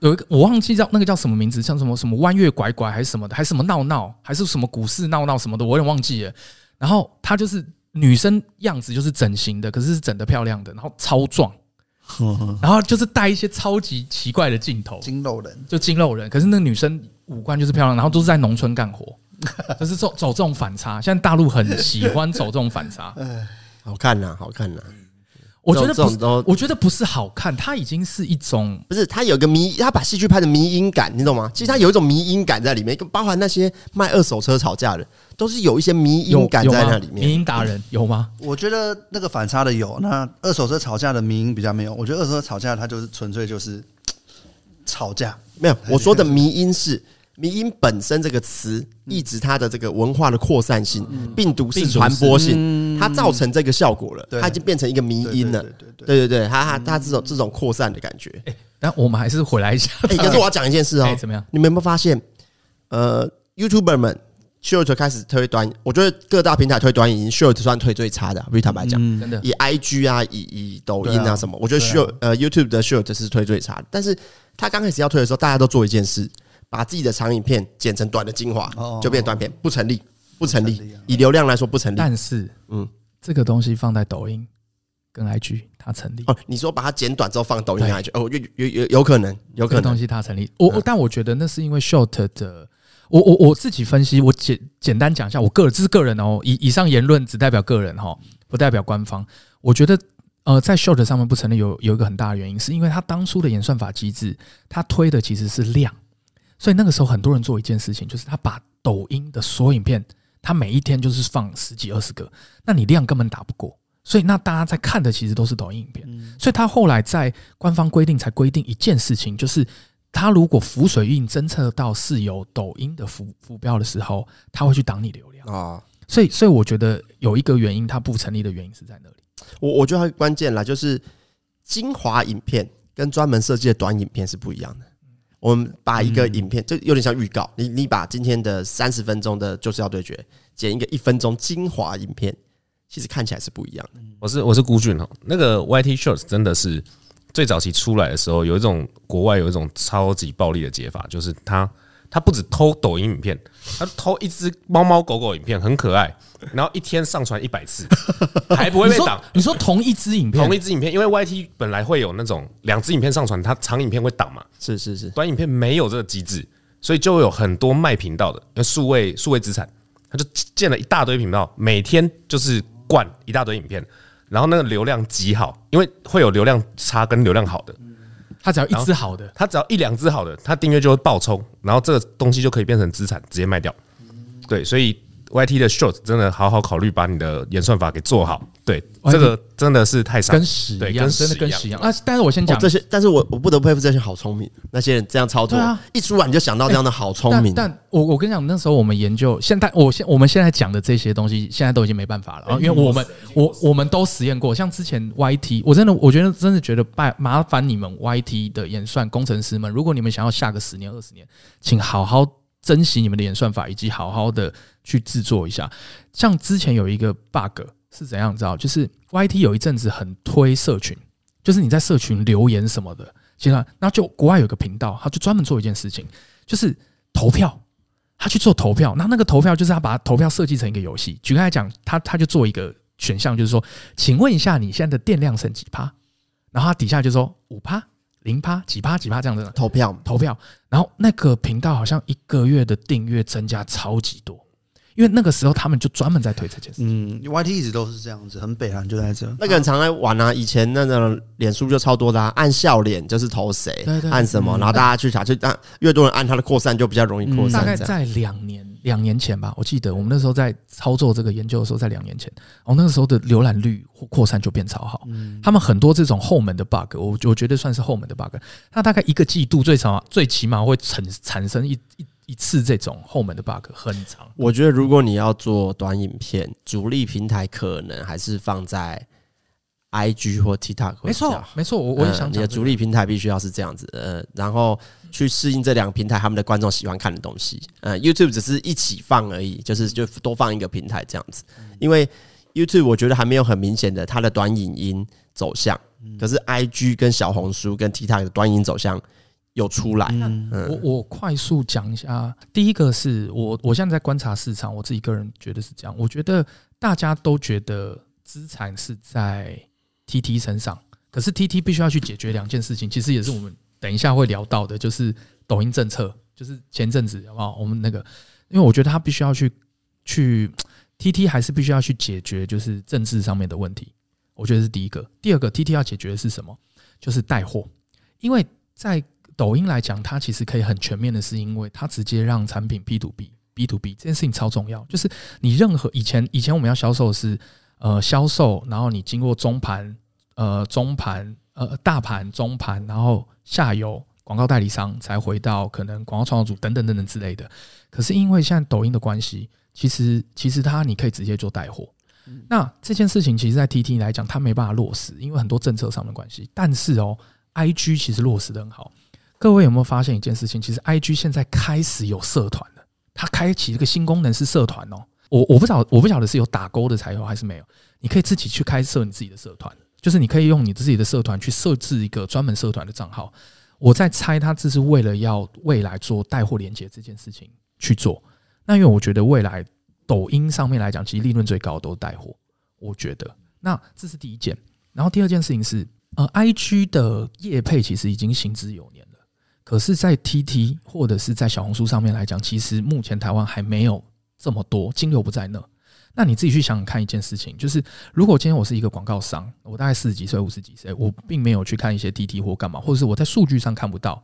有一个我忘记叫那个叫什么名字，像什么什么弯月拐拐还是什么的，还是什么闹闹，还是什么股市闹闹什么的，我有点忘记了。然后他就是女生样子就是整形的，可是是整的漂亮的，然后超壮，然后就是带一些超级奇怪的镜头，金肉人就金肉人，可是那女生。五官就是漂亮，然后都是在农村干活，就是走走这种反差。现在大陆很喜欢走这种反差，好看呐，好看呐。我觉得不是，我觉得不是好看，它已经是一种，不是它有个迷，它把戏剧拍的迷因感，你懂吗？其实它有一种迷因感在里面，包含那些卖二手车吵架的，都是有一些迷因感在那里面。迷因达人有吗？我觉得那个反差的有，那二手车吵架的迷因比较没有。我觉得二手车吵架它就是纯粹就是吵架，没有。我说的迷因是。迷因本身这个词，一直它的这个文化的扩散性、病毒式传播性，它造成这个效果了，它已经变成一个迷因了。对对对，它它它这种这种扩散的感觉。哎，但我们还是回来一下。哎，可是我要讲一件事哦，怎么样？你们有没有发现？呃，YouTuber 们 Short 开始推短，我觉得各大平台推短影音 Short 算推最差的。不坦白讲，真的，以 IG 啊，以以抖音啊什么，我觉得 Short 呃 YouTube 的 Short 是推最差的。但是他刚开始要推的时候，大家都做一件事。把自己的长影片剪成短的精华，就变短片，不成立，不成立。以流量来说不成立。但是，嗯，这个东西放在抖音跟 IG 它成立。哦，你说把它剪短之后放抖音 IG，哦，有有有有可能，有可能东西它成立。我但我觉得那是因为 Short 的我我我自己分析，我简简单讲一下，我个人这是个人哦，以以上言论只代表个人哈，不代表官方。我觉得呃，在 Short 上面不成立有有一个很大的原因，是因为它当初的演算法机制，它推的其实是量，所以那个时候很多人做一件事情，就是他把抖音的所有影片，他每一天就是放十几二十个，那你量根本打不过，所以那大家在看的其实都是抖音影片，所以他后来在官方规定才规定一件事情，就是。他如果浮水印侦测到是有抖音的浮浮标的时候，他会去挡你流量啊。所以，所以我觉得有一个原因，它不成立的原因是在那里。我我觉得关键啦，就是精华影片跟专门设计的短影片是不一样的。我们把一个影片就有点像预告，你你把今天的三十分钟的就是要对决剪一个一分钟精华影片，其实看起来是不一样的。我是我是孤俊哈，那个 YT Shorts 真的是。最早期出来的时候，有一种国外有一种超级暴力的解法，就是他他不止偷抖音影片，他偷一只猫猫狗狗影片，很可爱，然后一天上传一百次，还不会被挡。你说同一支影片，同一支影片，因为 YT 本来会有那种两支影片上传，它长影片会挡嘛？是是是，短影片没有这个机制，所以就会有很多卖频道的，数位数位资产，他就建了一大堆频道，每天就是灌一大堆影片。然后那个流量极好，因为会有流量差跟流量好的，他只要一只好的，他只要一两只好的，他订阅就会爆冲，然后这个东西就可以变成资产，直接卖掉。对，所以。YT 的 Short 真的好好考虑把你的演算法给做好，对，这个真的是太傻，跟屎一样，真的跟屎一样啊！但是我先讲这些，但是我我不得不佩服这些好聪明，那些人这样操作，一出来你就想到这样的好聪明。但我我跟你讲，那时候我们研究，现在我现我们现在讲的这些东西，现在都已经没办法了，因为我们我我们都实验过，像之前 YT，我真的我觉得真的觉得拜麻烦你们 YT 的演算工程师们，如果你们想要下个十年二十年，请好好。珍惜你们的演算法，以及好好的去制作一下。像之前有一个 bug 是怎样，知道？就是 YT 有一阵子很推社群，就是你在社群留言什么的，其实那就国外有个频道，他就专门做一件事情，就是投票。他去做投票，那那个投票就是他把投票设计成一个游戏。举个来讲，他他就做一个选项，就是说，请问一下你现在的电量剩几趴？然后他底下就说五趴。零趴几趴几趴这样子投票投票，然后那个频道好像一个月的订阅增加超级多，因为那个时候他们就专门在推这件事。嗯，YT 一直都是这样子，很北韩就在这。那个人常来玩啊，以前那个脸书就超多的，啊，按笑脸就是投谁，按什么，然后大家去查，就按越多人按它的扩散就比较容易扩散。大概在两年。两年前吧，我记得我们那时候在操作这个研究的时候，在两年前，哦，那个时候的浏览率或扩散就变超好。他们很多这种后门的 bug，我我觉得算是后门的 bug。它大概一个季度最少最起码会产产生一一一次这种后门的 bug，很长。我觉得如果你要做短影片，主力平台可能还是放在。I G 或 TikTok，没错，没错，我我也想讲，你的主力平台必须要是这样子，呃，然后去适应这两个平台他们的观众喜欢看的东西。呃，YouTube 只是一起放而已，就是就多放一个平台这样子。因为 YouTube 我觉得还没有很明显的它的短影音走向，可是 I G 跟小红书跟 TikTok 的短影音走向有出来。嗯，我我快速讲一下，第一个是我我现在在观察市场，我自己个人觉得是这样，我觉得大家都觉得资产是在。T T 身上，可是 T T 必须要去解决两件事情，其实也是我们等一下会聊到的，就是抖音政策，就是前阵子好不好？我们那个，因为我觉得他必须要去去 T T 还是必须要去解决，就是政治上面的问题。我觉得是第一个，第二个 T T 要解决的是什么？就是带货，因为在抖音来讲，它其实可以很全面的，是因为它直接让产品 B to B B to B 这件事情超重要，就是你任何以前以前我们要销售的是。呃，销售，然后你经过中盘，呃，中盘，呃，大盘，中盘，然后下游广告代理商才回到可能广告创作组等等等等之类的。可是因为现在抖音的关系，其实其实它你可以直接做带货。那这件事情其实，在 TT 来讲，它没办法落实，因为很多政策上的关系。但是哦，IG 其实落实的很好。各位有没有发现一件事情？其实 IG 现在开始有社团了，它开启一个新功能是社团哦。我我不晓我不晓得是有打勾的才有还是没有，你可以自己去开设你自己的社团，就是你可以用你自己的社团去设置一个专门社团的账号。我在猜，他这是为了要未来做带货连接这件事情去做。那因为我觉得未来抖音上面来讲，其实利润最高的都是带货。我觉得，那这是第一件。然后第二件事情是，呃，IG 的业配其实已经行之有年了。可是，在 TT 或者是在小红书上面来讲，其实目前台湾还没有这么多，金流不在那。那你自己去想想看一件事情，就是如果今天我是一个广告商，我大概四十几岁、五十几岁，我并没有去看一些 TT 或干嘛，或者是我在数据上看不到。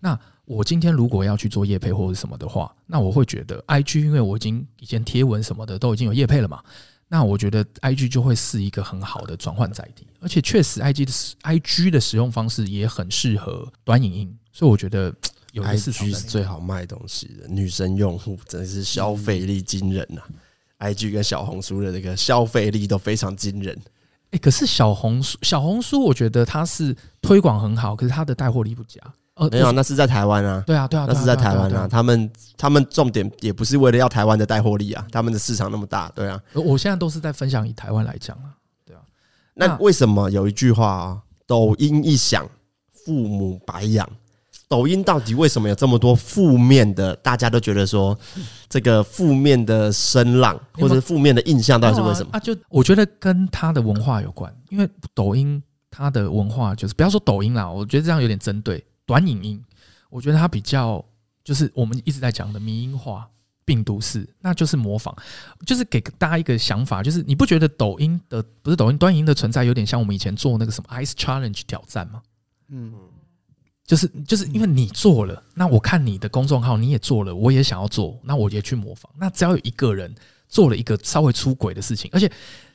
那我今天如果要去做业配或者什么的话，那我会觉得 IG，因为我已经以前贴文什么的都已经有业配了嘛，那我觉得 IG 就会是一个很好的转换载体，而且确实 IG 的 IG 的使用方式也很适合短影音，所以我觉得有 IG 是最好卖东西的，女生用户真的是消费力惊人呐、啊。IG 跟小红书的这个消费力都非常惊人，哎，可是小红书小红书，我觉得它是推广很好，可是它的带货力不佳。呃，没有，那是在台湾啊，对啊，对啊，那是在台湾啊。他们他们重点也不是为了要台湾的带货力啊，他们的市场那么大，对啊。我现在都是在分享以台湾来讲啊，对啊。那为什么有一句话啊，抖音一响，父母白养？抖音到底为什么有这么多负面的？大家都觉得说，这个负面的声浪或者负面的印象，到底是为什么？啊，就我觉得跟它的文化有关。因为抖音它的文化就是，不要说抖音啦，我觉得这样有点针对短影音。我觉得它比较就是我们一直在讲的迷音化、病毒式，那就是模仿，就是给大家一个想法，就是你不觉得抖音的不是抖音短影音的存在，有点像我们以前做那个什么 Ice Challenge 挑战吗？嗯。就是就是因为你做了，那我看你的公众号你也做了，我也想要做，那我也去模仿。那只要有一个人做了一个稍微出轨的事情，而且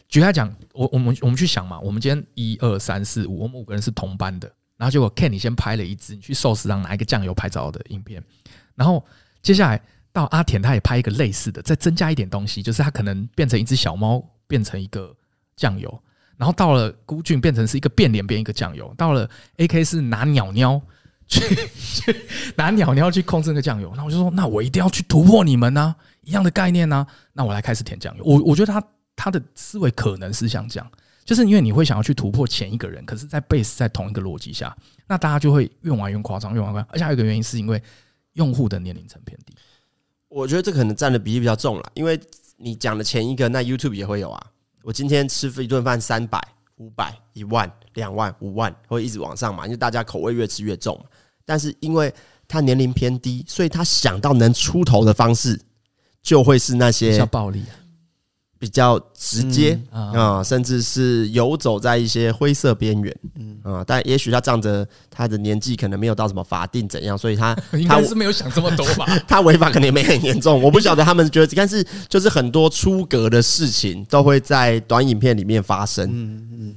举例来讲，我我们我们去想嘛，我们今天一二三四五，我们五个人是同班的，然后结果 Ken 你先拍了一支你去寿司上拿一个酱油拍照的影片，然后接下来到阿田他也拍一个类似的，再增加一点东西，就是他可能变成一只小猫变成一个酱油，然后到了孤俊变成是一个变脸变一个酱油，到了 AK 是拿鸟鸟。去 去拿鸟鸟去控制那个酱油，那我就说，那我一定要去突破你们呢、一样的概念呢、那我来开始舔酱油。我我觉得他他的思维可能是像这样，就是因为你会想要去突破前一个人，可是，在 base 在同一个逻辑下，那大家就会越玩越夸张，越玩越夸张。而且还有一个原因，是因为用户的年龄层偏低。我觉得这可能占的比例比较重了，因为你讲的前一个，那 YouTube 也会有啊。我今天吃一顿饭三百、五百、一万、两万、五万，会一直往上嘛，因为大家口味越吃越重。但是因为他年龄偏低，所以他想到能出头的方式，就会是那些比较暴力、比较直接啊，甚至是游走在一些灰色边缘。嗯啊，但也许他仗着他的年纪可能没有到什么法定怎样，所以他 他是没有想这么多吧？他违法可能也没很严重，我不晓得他们觉得，但是就是很多出格的事情都会在短影片里面发生。嗯嗯。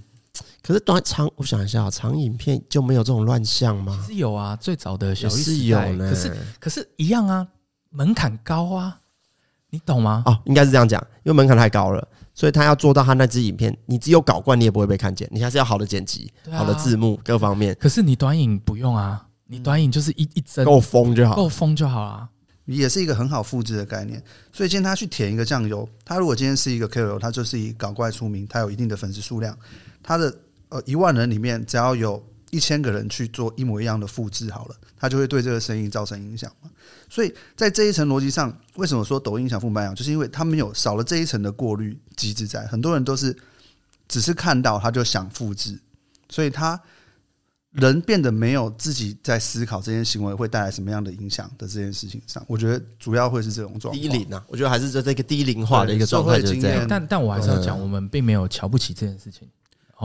可是短长，我想一下，长影片就没有这种乱象吗？是有啊，最早的小玉是有呢。可是可是一样啊，门槛高啊，你懂吗？哦，应该是这样讲，因为门槛太高了，所以他要做到他那支影片，你只有搞怪，你也不会被看见。你还是要好的剪辑、啊、好的字幕各方面。可是你短影不用啊，你短影就是一一帧够疯就好，够疯就好啊。也是一个很好复制的概念。所以今天他去舔一个酱油，他如果今天是一个 KOL，他就是以搞怪出名，他有一定的粉丝数量，他的。呃，一万人里面只要有一千个人去做一模一样的复制，好了，他就会对这个生意造成影响嘛。所以在这一层逻辑上，为什么说抖音想复版啊？就是因为他没有少了这一层的过滤机制在。很多人都是只是看到他就想复制，所以他人变得没有自己在思考这件行为会带来什么样的影响的这件事情上。我觉得主要会是这种状况。低龄啊，我觉得还是在这个低龄化的一个状态就这样。但但我还是要讲，我们并没有瞧不起这件事情。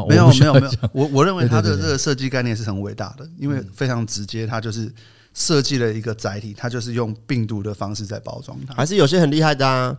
没有没有没有，我 我认为他的这个设计概念是很伟大的，因为非常直接，它就是设计了一个载体，它就是用病毒的方式在包装它。还是有些很厉害的啊，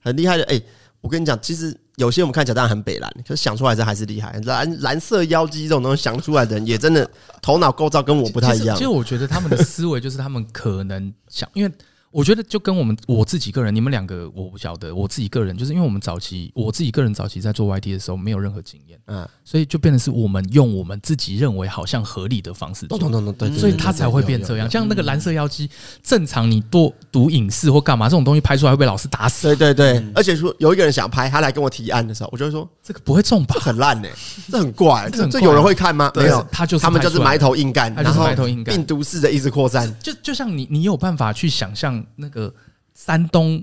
很厉害的。哎，我跟你讲，其实有些我们看起来当然很北蓝，可是想出来这还是厉害。蓝蓝色妖姬这种东西想出来的人，也真的头脑构造跟我不太一样。其实我觉得他们的思维就是他们可能想，因为。我觉得就跟我们我自己个人，你们两个我不晓得。我自己个人就是因为我们早期，我自己个人早期在做 YT 的时候没有任何经验，嗯，所以就变成是我们用我们自己认为好像合理的方式对，所以他才会变这样。像那个蓝色妖姬，正常你多读影视或干嘛，这种东西拍出来会被老师打死。对对对，而且说有一个人想拍，他来跟我提案的时候，我就会说这个不会中吧，很烂呢，这很怪，这这有人会看吗？没有，他就是他们就是埋头硬干，然后埋头硬干，病毒式的一直扩散。就就像你，你有办法去想象那个。山东，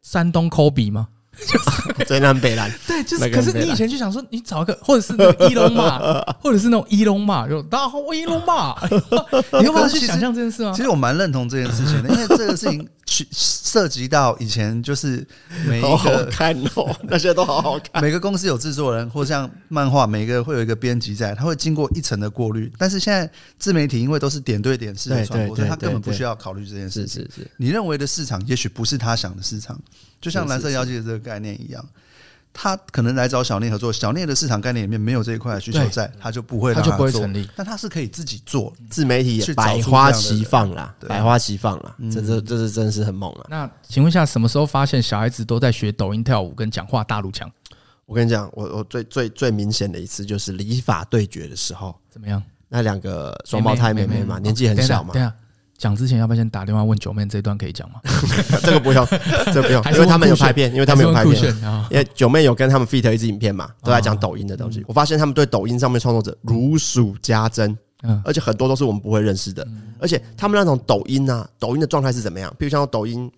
山东科比吗？就是最南北蓝。对，就是。可是你以前就想说，你找一个，或者是那个伊隆马，或者是那种伊隆马，就大家好，我伊隆马。你有办法去想象这件事吗？其实我蛮认同这件事情的，因为这个事情去涉及到以前就是每一个好看哦，那些都好好看。每个公司有制作人，或像漫画，每个会有一个编辑在，他会经过一层的过滤。但是现在自媒体因为都是点对点式的传播，所以他根本不需要考虑这件事情。是是是，你认为的市场，也许不是他想的市场。就像蓝色妖姬的这个概念一样，他可能来找小聂合作，小聂的市场概念里面没有这一块的需求在，他就不会他，他就不会成立。但他是可以自己做自媒体，百花齐放啦，百花齐放啦，这这这是真是很猛啊！那请问一下，什么时候发现小孩子都在学抖音跳舞跟讲话大陆腔？我跟你讲，我我最最最明显的一次就是礼法对决的时候，怎么样？那两个双胞胎妹妹嘛，年纪很小嘛。讲之前要不要先打电话问九妹这一段可以讲吗？这个不用，这个不用，因为他们有拍片，因为他们有拍片，因为九妹有跟他们 feat 一支影片嘛，都在讲抖音的东西。我发现他们对抖音上面创作者如数家珍，而且很多都是我们不会认识的，而且他们那种抖音啊，抖音的状态是怎么样？比如像抖音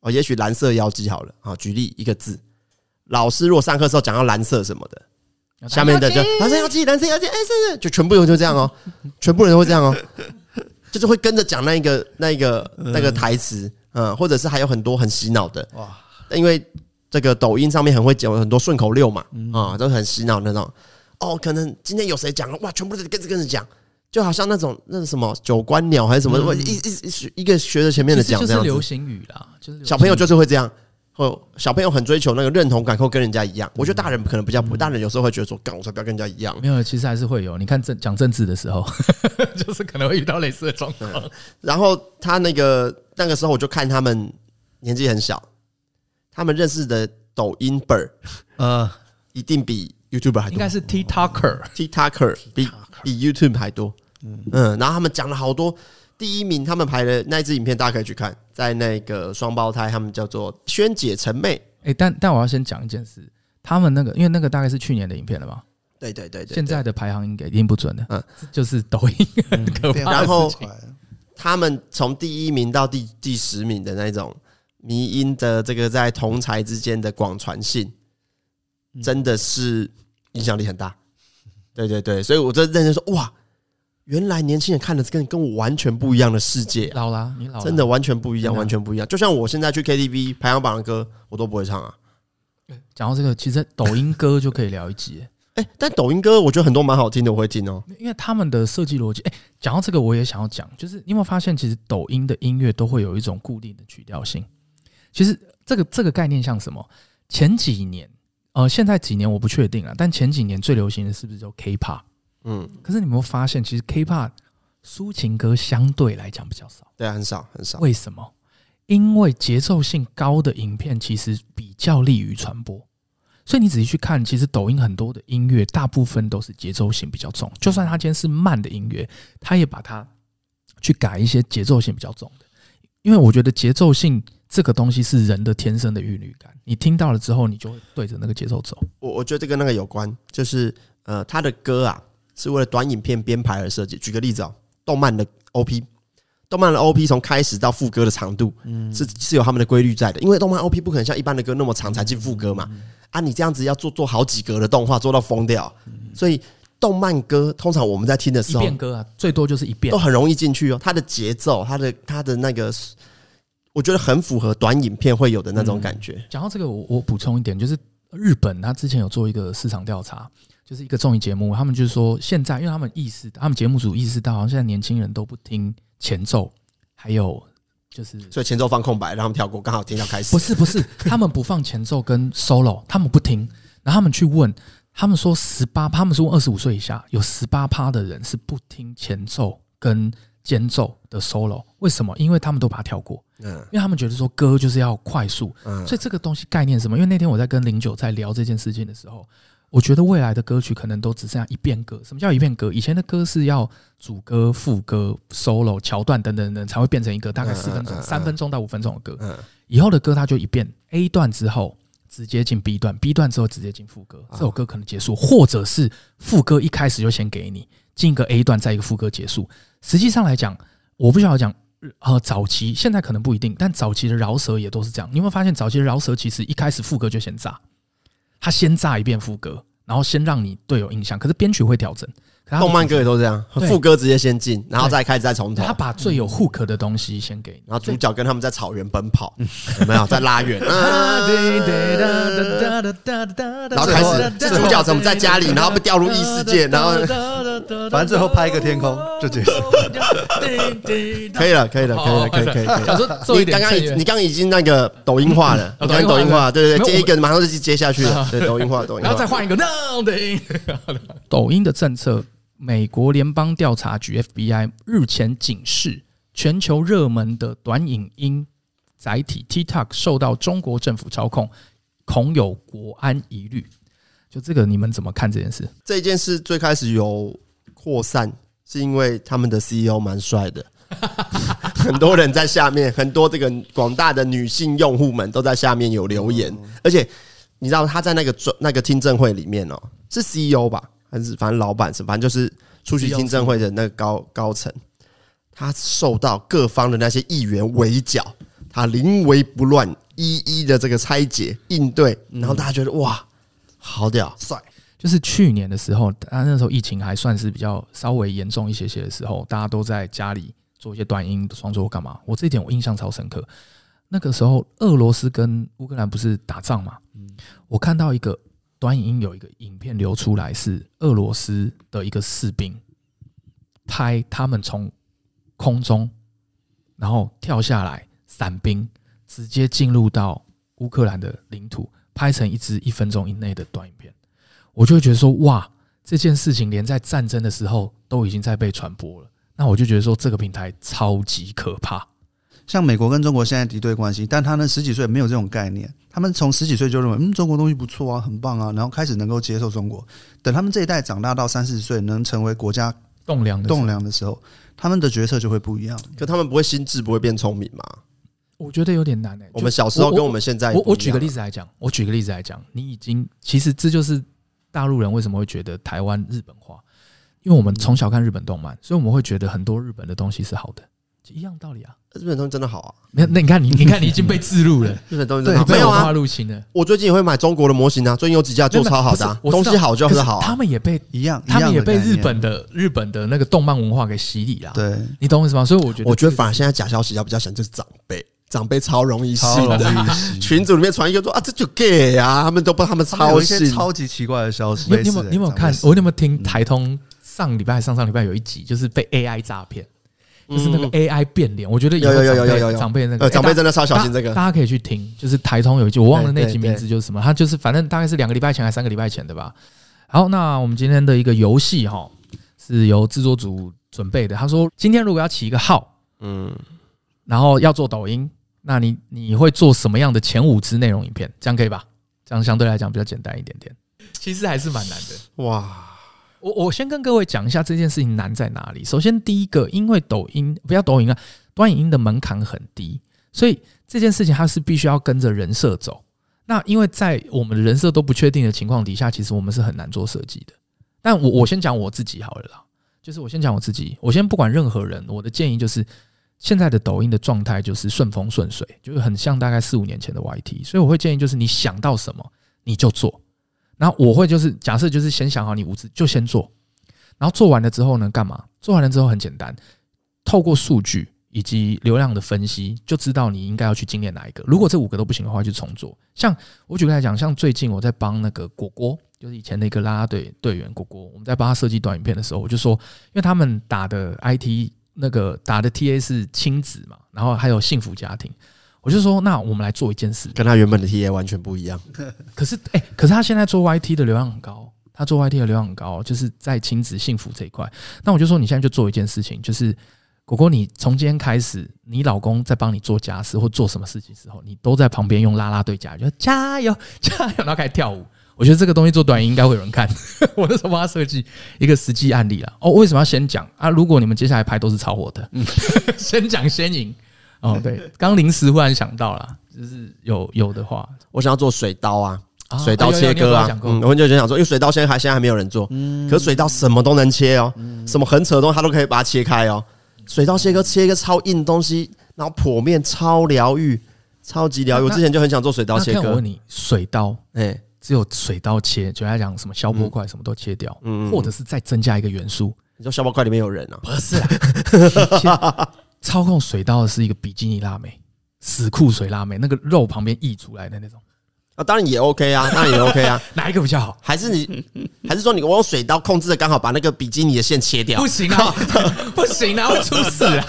哦，也许蓝色妖姬好了啊，举例一个字，老师如果上课时候讲到蓝色什么的，下面的就蓝色妖姬，蓝色妖姬，哎，是是，就全部人就这样哦，全部人都会这样哦。就是会跟着讲那一个、那一个、那个台词，嗯，或者是还有很多很洗脑的。哇，因为这个抖音上面很会讲很多顺口溜嘛，啊，都很洗脑那种。哦，可能今天有谁讲了哇，全部都跟着跟着讲，就好像那种那什么九官鸟还是什么，一一一个学着前面的讲这样子。就是流行语啦，就是小朋友就是会这样。或小朋友很追求那个认同感，或跟人家一样。我觉得大人可能比较不，大人有时候会觉得说，干我才不要跟人家一样。没有，其实还是会有。你看政讲政治的时候，就是可能会遇到类似的状况。然后他那个那个时候，我就看他们年纪很小，他们认识的抖音本儿，呃，一定比 YouTuber 还多。应该是 TikToker，TikToker 比比 YouTube 还多。嗯，然后他们讲了好多。第一名，他们排的那一支影片，大家可以去看，在那个双胞胎，他们叫做萱姐陈妹。哎，但但我要先讲一件事，他们那个，因为那个大概是去年的影片了吧？对对对对，现在的排行应该一定不准的。嗯，就是抖音很可怕。然后他们从第一名到第第十名的那种迷因的这个在同才之间的广传性，真的是影响力很大。对对对，所以我就认真说，哇。原来年轻人看的是跟跟我完全不一样的世界，老了，你老了，真的完全不一样，完全不一样。就像我现在去 KTV 排行榜的歌，我都不会唱啊。讲到这个，其实抖音歌就可以聊一集。哎，但抖音歌我觉得很多蛮好听的，我会听哦。因为他们的设计逻辑，哎，讲到这个我也想要讲，就是你有没有发现，其实抖音的音乐都会有一种固定的曲调性。其实这个这个概念像什么？前几年，呃，现在几年我不确定了，但前几年最流行的是不是叫 K-pop？嗯，可是你有没有发现，其实 K-pop 抒情歌相对来讲比较少，对啊，很少很少。为什么？因为节奏性高的影片其实比较利于传播，所以你仔细去看，其实抖音很多的音乐大部分都是节奏性比较重。就算它今天是慢的音乐，它也把它去改一些节奏性比较重的。因为我觉得节奏性这个东西是人的天生的韵律感，你听到了之后，你就会对着那个节奏走。我我觉得这跟那个有关，就是呃，他的歌啊。是为了短影片编排而设计。举个例子啊，动漫的 OP，动漫的 OP 从开始到副歌的长度，是是有他们的规律在的。因为动漫 OP 不可能像一般的歌那么长才进副歌嘛。啊，你这样子要做做好几格的动画，做到疯掉。所以动漫歌通常我们在听的时候，一遍歌啊，最多就是一遍，都很容易进去哦。它的节奏，它的它的那个，我觉得很符合短影片会有的那种感觉。讲到这个，我我补充一点，就是日本它之前有做一个市场调查。就是一个综艺节目，他们就是说，现在因为他们意识，他们节目组意识到，好像现在年轻人都不听前奏，还有就是，所以前奏放空白，让他们跳过，刚好听到开始。不是不是，他们不放前奏跟 solo，他们不听，然后他们去问，他们说十八，他们说二十五岁以下有十八趴的人是不听前奏跟间奏的 solo，为什么？因为他们都把它跳过，嗯，因为他们觉得说歌就是要快速，嗯，所以这个东西概念是什么？因为那天我在跟零九在聊这件事情的时候。我觉得未来的歌曲可能都只剩下一遍歌。什么叫一遍歌？以前的歌是要主歌、副歌、solo 桥段等等等才会变成一个大概四分钟、三分钟到五分钟的歌。以后的歌它就一遍 A 段之后直接进 B 段，B 段之后直接进副歌，这首歌可能结束，或者是副歌一开始就先给你进一个 A 段，再一个副歌结束。实际上来讲，我不晓得讲呃早期现在可能不一定，但早期的饶舌也都是这样。你有没有发现，早期的饶舌其实一开始副歌就先炸，他先炸一遍副歌，然后先让你对有印象，可是编曲会调整。动漫歌也都这样，副歌直接先进，然后再开始再从头。他把最有 hook 的东西先给你，然后主角跟他们在草原奔跑，有没有在拉远？然后开始这主角怎么在家里，然后被掉入异世界，然后反正最后拍一个天空就结束。可以了，可以了，可以了，可以，可以，可以。你刚刚你刚刚已经那个抖音化了，你看抖音化，对对对，接一个马上就接下去了，对，抖音化，抖音化，然后再换一个，抖音的政策。美国联邦调查局 FBI 日前警示，全球热门的短影音载体 TikTok 受到中国政府操控，恐有国安疑虑。就这个，你们怎么看这件事？这件事最开始有扩散，是因为他们的 CEO 蛮帅的，很多人在下面，很多这个广大的女性用户们都在下面有留言，而且你知道他在那个专那个听证会里面哦，是 CEO 吧？还是反正老板是，反正就是出席听证会的那个高高层，他受到各方的那些议员围剿，他临危不乱，一一的这个拆解应对，然后大家觉得哇，好屌帅！就是去年的时候，他那时候疫情还算是比较稍微严重一些些的时候，大家都在家里做一些短音创作干嘛？我这一点我印象超深刻。那个时候，俄罗斯跟乌克兰不是打仗嘛？我看到一个。短影有一个影片流出来，是俄罗斯的一个士兵拍他们从空中，然后跳下来伞兵，直接进入到乌克兰的领土，拍成一支一分钟以内的短影片。我就会觉得说，哇，这件事情连在战争的时候都已经在被传播了。那我就觉得说，这个平台超级可怕。像美国跟中国现在敌对关系，但他们十几岁没有这种概念，他们从十几岁就认为，嗯，中国东西不错啊，很棒啊，然后开始能够接受中国。等他们这一代长大到三四十岁，能成为国家栋梁栋梁的时候，他们的决策就会不一样。可他们不会心智不会变聪明吗？我觉得有点难诶、欸。我们小时候跟我们现在我，我我举个例子来讲，我举个例子来讲，你已经其实这就是大陆人为什么会觉得台湾日本化，因为我们从小看日本动漫，所以我们会觉得很多日本的东西是好的。一样道理啊，日本东西真的好啊。那那你看你，你看你已经被置入了。日本东西真的好，没有啊，入侵了。我最近也会买中国的模型啊，最近有几架做超好的，啊东西好就是好。他们也被一样，他们也被日本的日本的那个动漫文化给洗礼了。对，你懂我意思吗？所以我觉得，我觉得反而现在假消息要比较想就是长辈，长辈超容易信的。群组里面传一个说啊，这就 gay 啊，他们都不他们超信，超级奇怪的消息。你有没有你有没有看？我有没有听台通上礼拜上上礼拜有一集，就是被 AI 诈骗。就是那个 AI 变脸，我觉得有有有有有有长辈那个长辈真的超小心这个，大家可以去听。就是台通有一句，我忘了那集名字，就是什么，他就是反正大概是两个礼拜前还是三个礼拜前的吧。好，那我们今天的一个游戏哈，是由制作组准备的。他说，今天如果要起一个号，嗯，然后要做抖音，那你你会做什么样的前五支内容影片？这样可以吧？这样相对来讲比较简单一点点。其实还是蛮难的哇。我我先跟各位讲一下这件事情难在哪里。首先，第一个，因为抖音不要抖音啊，短影音的门槛很低，所以这件事情它是必须要跟着人设走。那因为在我们的人设都不确定的情况底下，其实我们是很难做设计的。但我我先讲我自己好了啦，就是我先讲我自己，我先不管任何人，我的建议就是，现在的抖音的状态就是顺风顺水，就是很像大概四五年前的 YT，所以我会建议就是你想到什么你就做。然后我会就是假设就是先想好你五支就先做，然后做完了之后呢，干嘛？做完了之后很简单，透过数据以及流量的分析，就知道你应该要去精炼哪一个。如果这五个都不行的话，就重做。像我举个来讲，像最近我在帮那个果果，就是以前的一个啦啦队队员果果，我们在帮他设计短影片的时候，我就说，因为他们打的 IT 那个打的 TA 是亲子嘛，然后还有幸福家庭。我就说，那我们来做一件事，跟他原本的 T A 完全不一样。可是，哎，可是他现在做 Y T 的流量很高，他做 Y T 的流量很高，就是在亲子幸福这一块。那我就说，你现在就做一件事情，就是果果，你从今天开始，你老公在帮你做家事或做什么事情的时候，你都在旁边用啦啦队加油，加油，加油，然后开始跳舞。我觉得这个东西做短音应该会有人看。我那时候帮他设计一个实际案例了。哦，为什么要先讲啊？如果你们接下来拍都是超火的，嗯，先讲先赢。哦，对，刚临时忽然想到了，就是有有的话，我想要做水刀啊，水刀切割啊，嗯，我就就想说，因为水刀现在还现在还没有人做，可水刀什么都能切哦，什么很扯的东西它都可以把它切开哦，水刀切割切一个超硬的东西，然后剖面超疗愈，超级疗愈。我之前就很想做水刀切割。我问你，水刀，哎、欸，只有水刀切，就来讲什么消波块什么都切掉，嗯，或者是再增加一个元素。你说消波块里面有人啊？不是啊，操控水刀的是一个比基尼辣妹，死库水辣妹，那个肉旁边溢出来的那种。啊，当然也 OK 啊，当然也 OK 啊。哪一个比较好？还是你，还是说你我用水刀控制的刚好把那个比基尼的线切掉？不行啊，不行啊，会出事啊！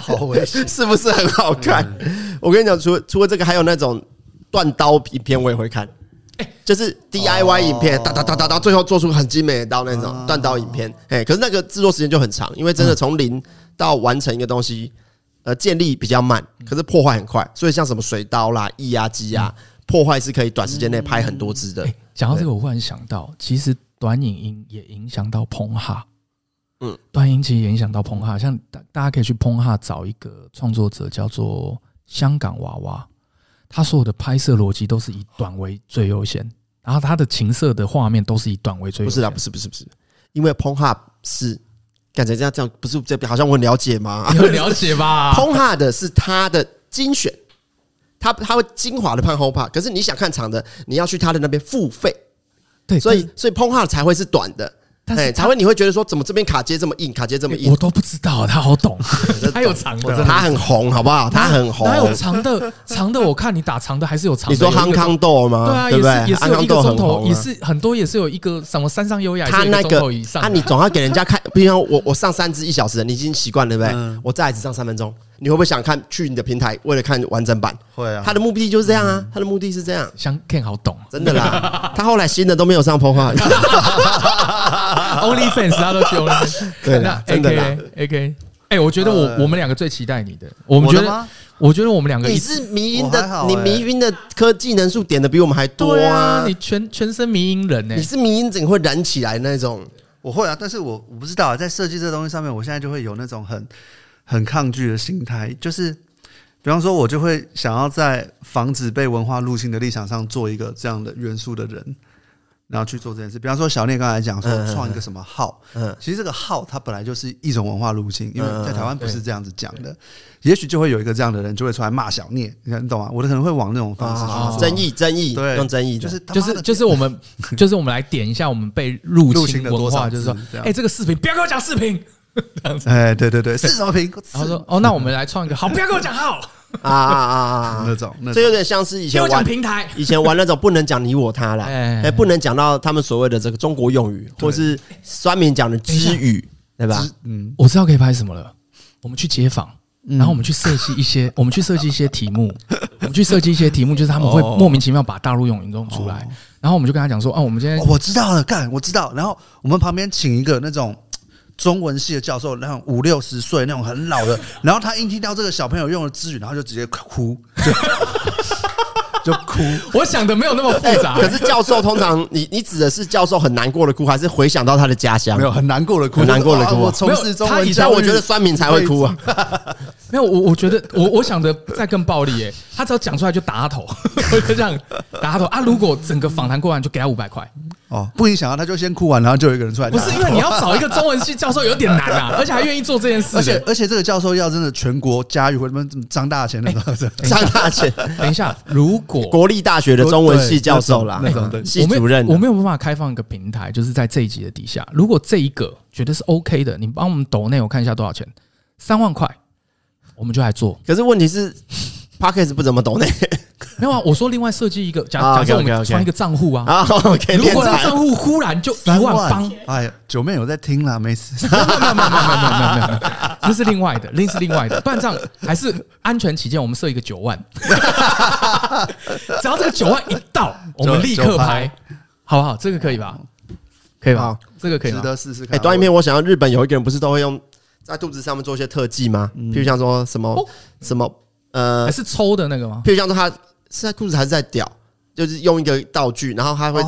好危险，是不是很好看？我跟你讲，除了除了这个，还有那种断刀影片，我也会看。哎，就是 DIY 影片，哒哒哒哒哒，最后做出很精美的刀那种断刀影片。哎，可是那个制作时间就很长，因为真的从零到完成一个东西，呃，建立比较慢，可是破坏很快。所以像什么水刀啦、液压机啊。破坏是可以短时间内拍很多支的。讲到这个，我忽然想到，其实短影音也影响到 Pornhub。嗯，短影其实也影响到 Pornhub。像大大家可以去 Pornhub 找一个创作者，叫做香港娃娃，他所有的拍摄逻辑都是以短为最优先，然后他的情色的画面都是以短为最优先。不是啊，不是，不是，不是，因为 Pornhub 是感觉这样这样，不是这边好像我很了解吗？你很了解吧？Pornhub 的是他的精选。他他会精华的判 whole part，可是你想看长的，你要去他的那边付费，对，所以所以 Pornhub 才会是短的，哎，才会你会觉得说，怎么这边卡接这么硬，卡接这么硬，我都不知道，他好懂，他有长的，他很红，好不好？他很红，他有长的，长的我看你打长的还是有长的，你说 Hong Kong Door 吗？对啊，也是也是有一个钟头，也是很多也是有一个什么山上优雅，他那个啊，你总要给人家看，比如我我上三支一小时，你已经习惯了对不对？我再来只上三分钟。你会不会想看去你的平台，为了看完整版？会啊，他的目的就是这样啊，他的目的是这样。像 Ken 好懂，真的啦。他后来新的都没有上 Pornhub，OnlyFans 他都去 OnlyFans。对，那真的啦。AK，哎，我觉得我我们两个最期待你的，我们觉得，我觉得我们两个，你是迷因的，你迷因的科技能数点的比我们还多啊！你全全身迷因人呢，你是迷因整会燃起来那种。我会啊，但是我我不知道啊，在设计这东西上面，我现在就会有那种很。很抗拒的心态，就是，比方说，我就会想要在防止被文化入侵的立场上做一个这样的元素的人，然后去做这件事。比方说，小聂刚才讲说创一个什么号，嗯，其实这个号它本来就是一种文化入侵，因为在台湾不是这样子讲的。也许就会有一个这样的人就会出来骂小聂，你看你懂吗？我可能会往那种方式去争议，争议，对，用争议，就是就是 就是我们 就是我们来点一下我们被入侵的文化，就是说，哎，这个视频不要跟我讲视频。这样子，哎，对对对，是什么评？然后说，哦，那我们来创一个，好，不要跟我讲号。啊啊啊那种，这有点像是以前玩平台，以前玩那种不能讲你我他了，哎，不能讲到他们所谓的这个中国用语，或是酸民讲的知语，对吧？嗯，我知道可以拍什么了，我们去街访，然后我们去设计一些，我们去设计一些题目，我们去设计一些题目，就是他们会莫名其妙把大陆用语弄出来，然后我们就跟他讲说，哦，我们今天我知道了，干，我知道，然后我们旁边请一个那种。中文系的教授，那种五六十岁那种很老的，然后他一听到这个小朋友用的词语，然后就直接哭，就，哭。我想的没有那么复杂，可是教授通常，你你指的是教授很难过的哭，还是回想到他的家乡？没有很难过的哭，很难过的哭。我从事中文，但我觉得酸民才会哭啊。没有，我我觉得我我想的再更暴力耶，他只要讲出来就打他头，就这样打他头啊！如果整个访谈过完，就给他五百块。哦，不影响啊，他就先哭完，然后就有一个人出来。不是因为你要找一个中文系教授有点难啊，而且还愿意做这件事。而且而且这个教授要真的全国家喻户晓，什么张大千那个张大千。等一下，如果国立大学的中文系教授啦，那种系主任，我没有办法开放一个平台，就是在这一集的底下，如果这一个觉得是 OK 的，你帮我们抖内，我看一下多少钱，三万块，我们就来做。可是问题是。Podcast 不怎么懂呢？没有啊，我说另外设计一个，假假设我们创一个账户啊。啊，如果这个账户忽然就一万方，哎呀，九妹有在听啦，没事。没有没有没有没有没有没有没有，这是另外的，另是另外的。不然这样还是安全起见，我们设一个九万。只要这个九万一到，我们立刻拍，好不好？这个可以吧？可以吧？这个可以，值得试试看。哎，短影片，我想要日本有一个人不是都会用在肚子上面做一些特技吗？譬如像说什么什么。呃，是抽的那个吗？譬如像说他现在裤子还是在屌，就是用一个道具，然后他会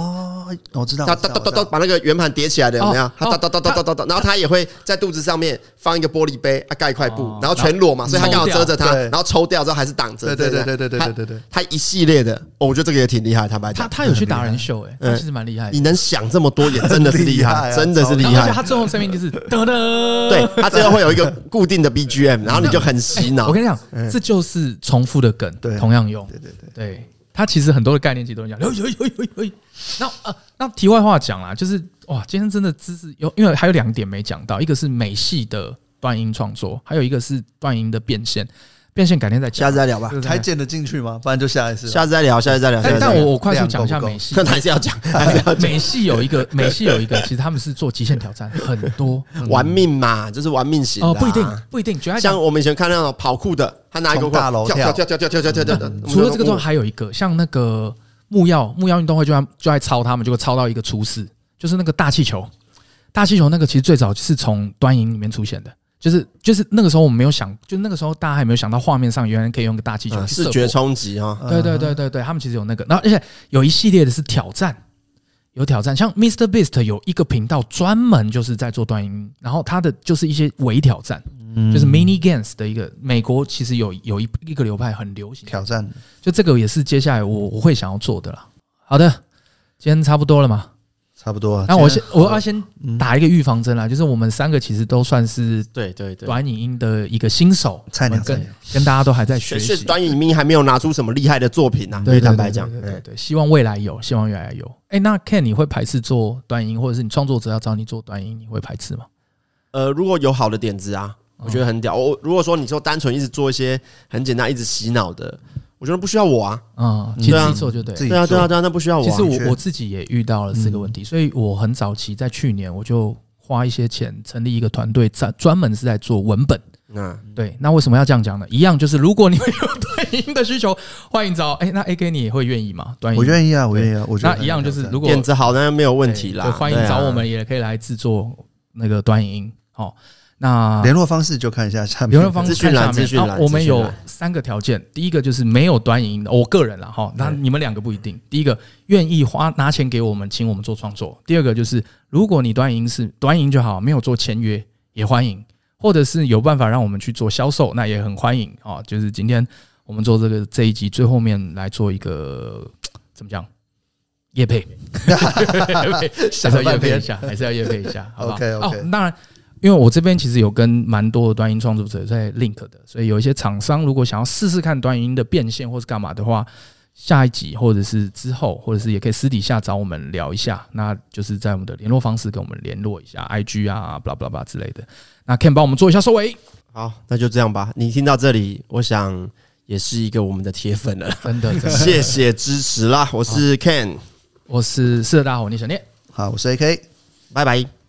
哦，我知道，他哒哒哒哒把那个圆盘叠起来的有没有？他哒哒哒哒哒哒，然后他也会在肚子上面放一个玻璃杯，啊盖一块布，然后全裸嘛，所以他刚好遮着他，然后抽掉之后还是挡着。对对对对对对对对，他一系列的，我觉得这个也挺厉害。坦白讲，他他有去达人秀，哎，他其实蛮厉害。你能想这么多，也真的是厉害，真的是厉害。而且他最后声音就是 噔噔，对他最后会有一个固定的 BGM，然后你就很洗脑。我跟你讲，这就是重复的梗，同样用。对对对对。他其实很多的概念其实都讲，有有有有有。那呃，那题外话讲啦，就是哇，今天真的知识有，因为还有两点没讲到，一个是美系的断音创作，还有一个是断音的变现。变现改天再讲，下次再聊吧。还剪得进去吗？不然就下一次。下次再聊，下次再聊。但我我快速讲一下美系，还是要讲，还是要讲。美系有一个，美系有一个，其实他们是做极限挑战，很多玩命嘛，就是玩命型。哦，不一定，不一定。像我们以前看那种跑酷的，他拿一个大楼跳跳跳跳跳跳跳跳跳。除了这个之外，还有一个像那个木曜木曜运动会，就在就在抄他们，就会抄到一个厨师，就是那个大气球，大气球那个其实最早是从端音里面出现的。就是就是那个时候我们没有想，就那个时候大家还没有想到画面上原来可以用个大气球视觉冲击啊！对对对对对，他们其实有那个，然后而且有一系列的是挑战，有挑战，像 Mr Beast 有一个频道专门就是在做段音，然后他的就是一些伪挑战，就是 Mini Games 的一个美国其实有有一一个流派很流行挑战，就这个也是接下来我我会想要做的啦。好的，今天差不多了吗？差不多，那我先我要先打一个预防针啦，就是我们三个其实都算是对对对短影音的一个新手菜鸟，跟跟大家都还在学习，短影音还没有拿出什么厉害的作品啊。对，坦白讲，对对对，希望未来有，希望未来有。哎，那 Ken 你会排斥做短影音，或者是你创作者要找你做短影音，你会排斥吗？呃，如果有好的点子啊，我觉得很屌。我如果说你说单纯一直做一些很简单、一直洗脑的。我觉得不需要我啊，嗯，其实自己做就对，对啊，对啊，对啊，那不需要我。其实我我自己也遇到了这个问题，所以我很早期在去年我就花一些钱成立一个团队，在专门是在做文本。嗯，对。那为什么要这样讲呢？一样就是，如果你们有短音 的需求，欢迎找。哎，那 AK 你也会愿意吗？短音，我愿意啊，我愿意啊。我觉得那一样就是，如果点子好，那没有问题啦。欢迎找我们，也可以来制作那个短音。好。那联络方式就看一下下面联络方式看下面。我们有三个条件，第一个就是没有短影音的，我个人了哈。那你们两个不一定。第一个愿意花拿钱给我们，请我们做创作。第二个就是如果你短影音是短影音就好，没有做签约也欢迎，或者是有办法让我们去做销售，那也很欢迎啊。就是今天我们做这个这一集最后面来做一个怎么讲？叶配，还是要叶配一下，还是要叶配一下，好不好？哦，当然。因为我这边其实有跟蛮多的端音创作者在 link 的，所以有一些厂商如果想要试试看端音的变现或是干嘛的话，下一集或者是之后，或者是也可以私底下找我们聊一下，那就是在我们的联络方式跟我们联络一下，IG 啊，blah blah blah 之类的。那 Ken 帮我们做一下收尾。好，那就这样吧。你听到这里，我想也是一个我们的铁粉了，真的，谢谢支持啦。我是 Ken，我是四大大伙，聂小念，好，我是 AK，拜拜。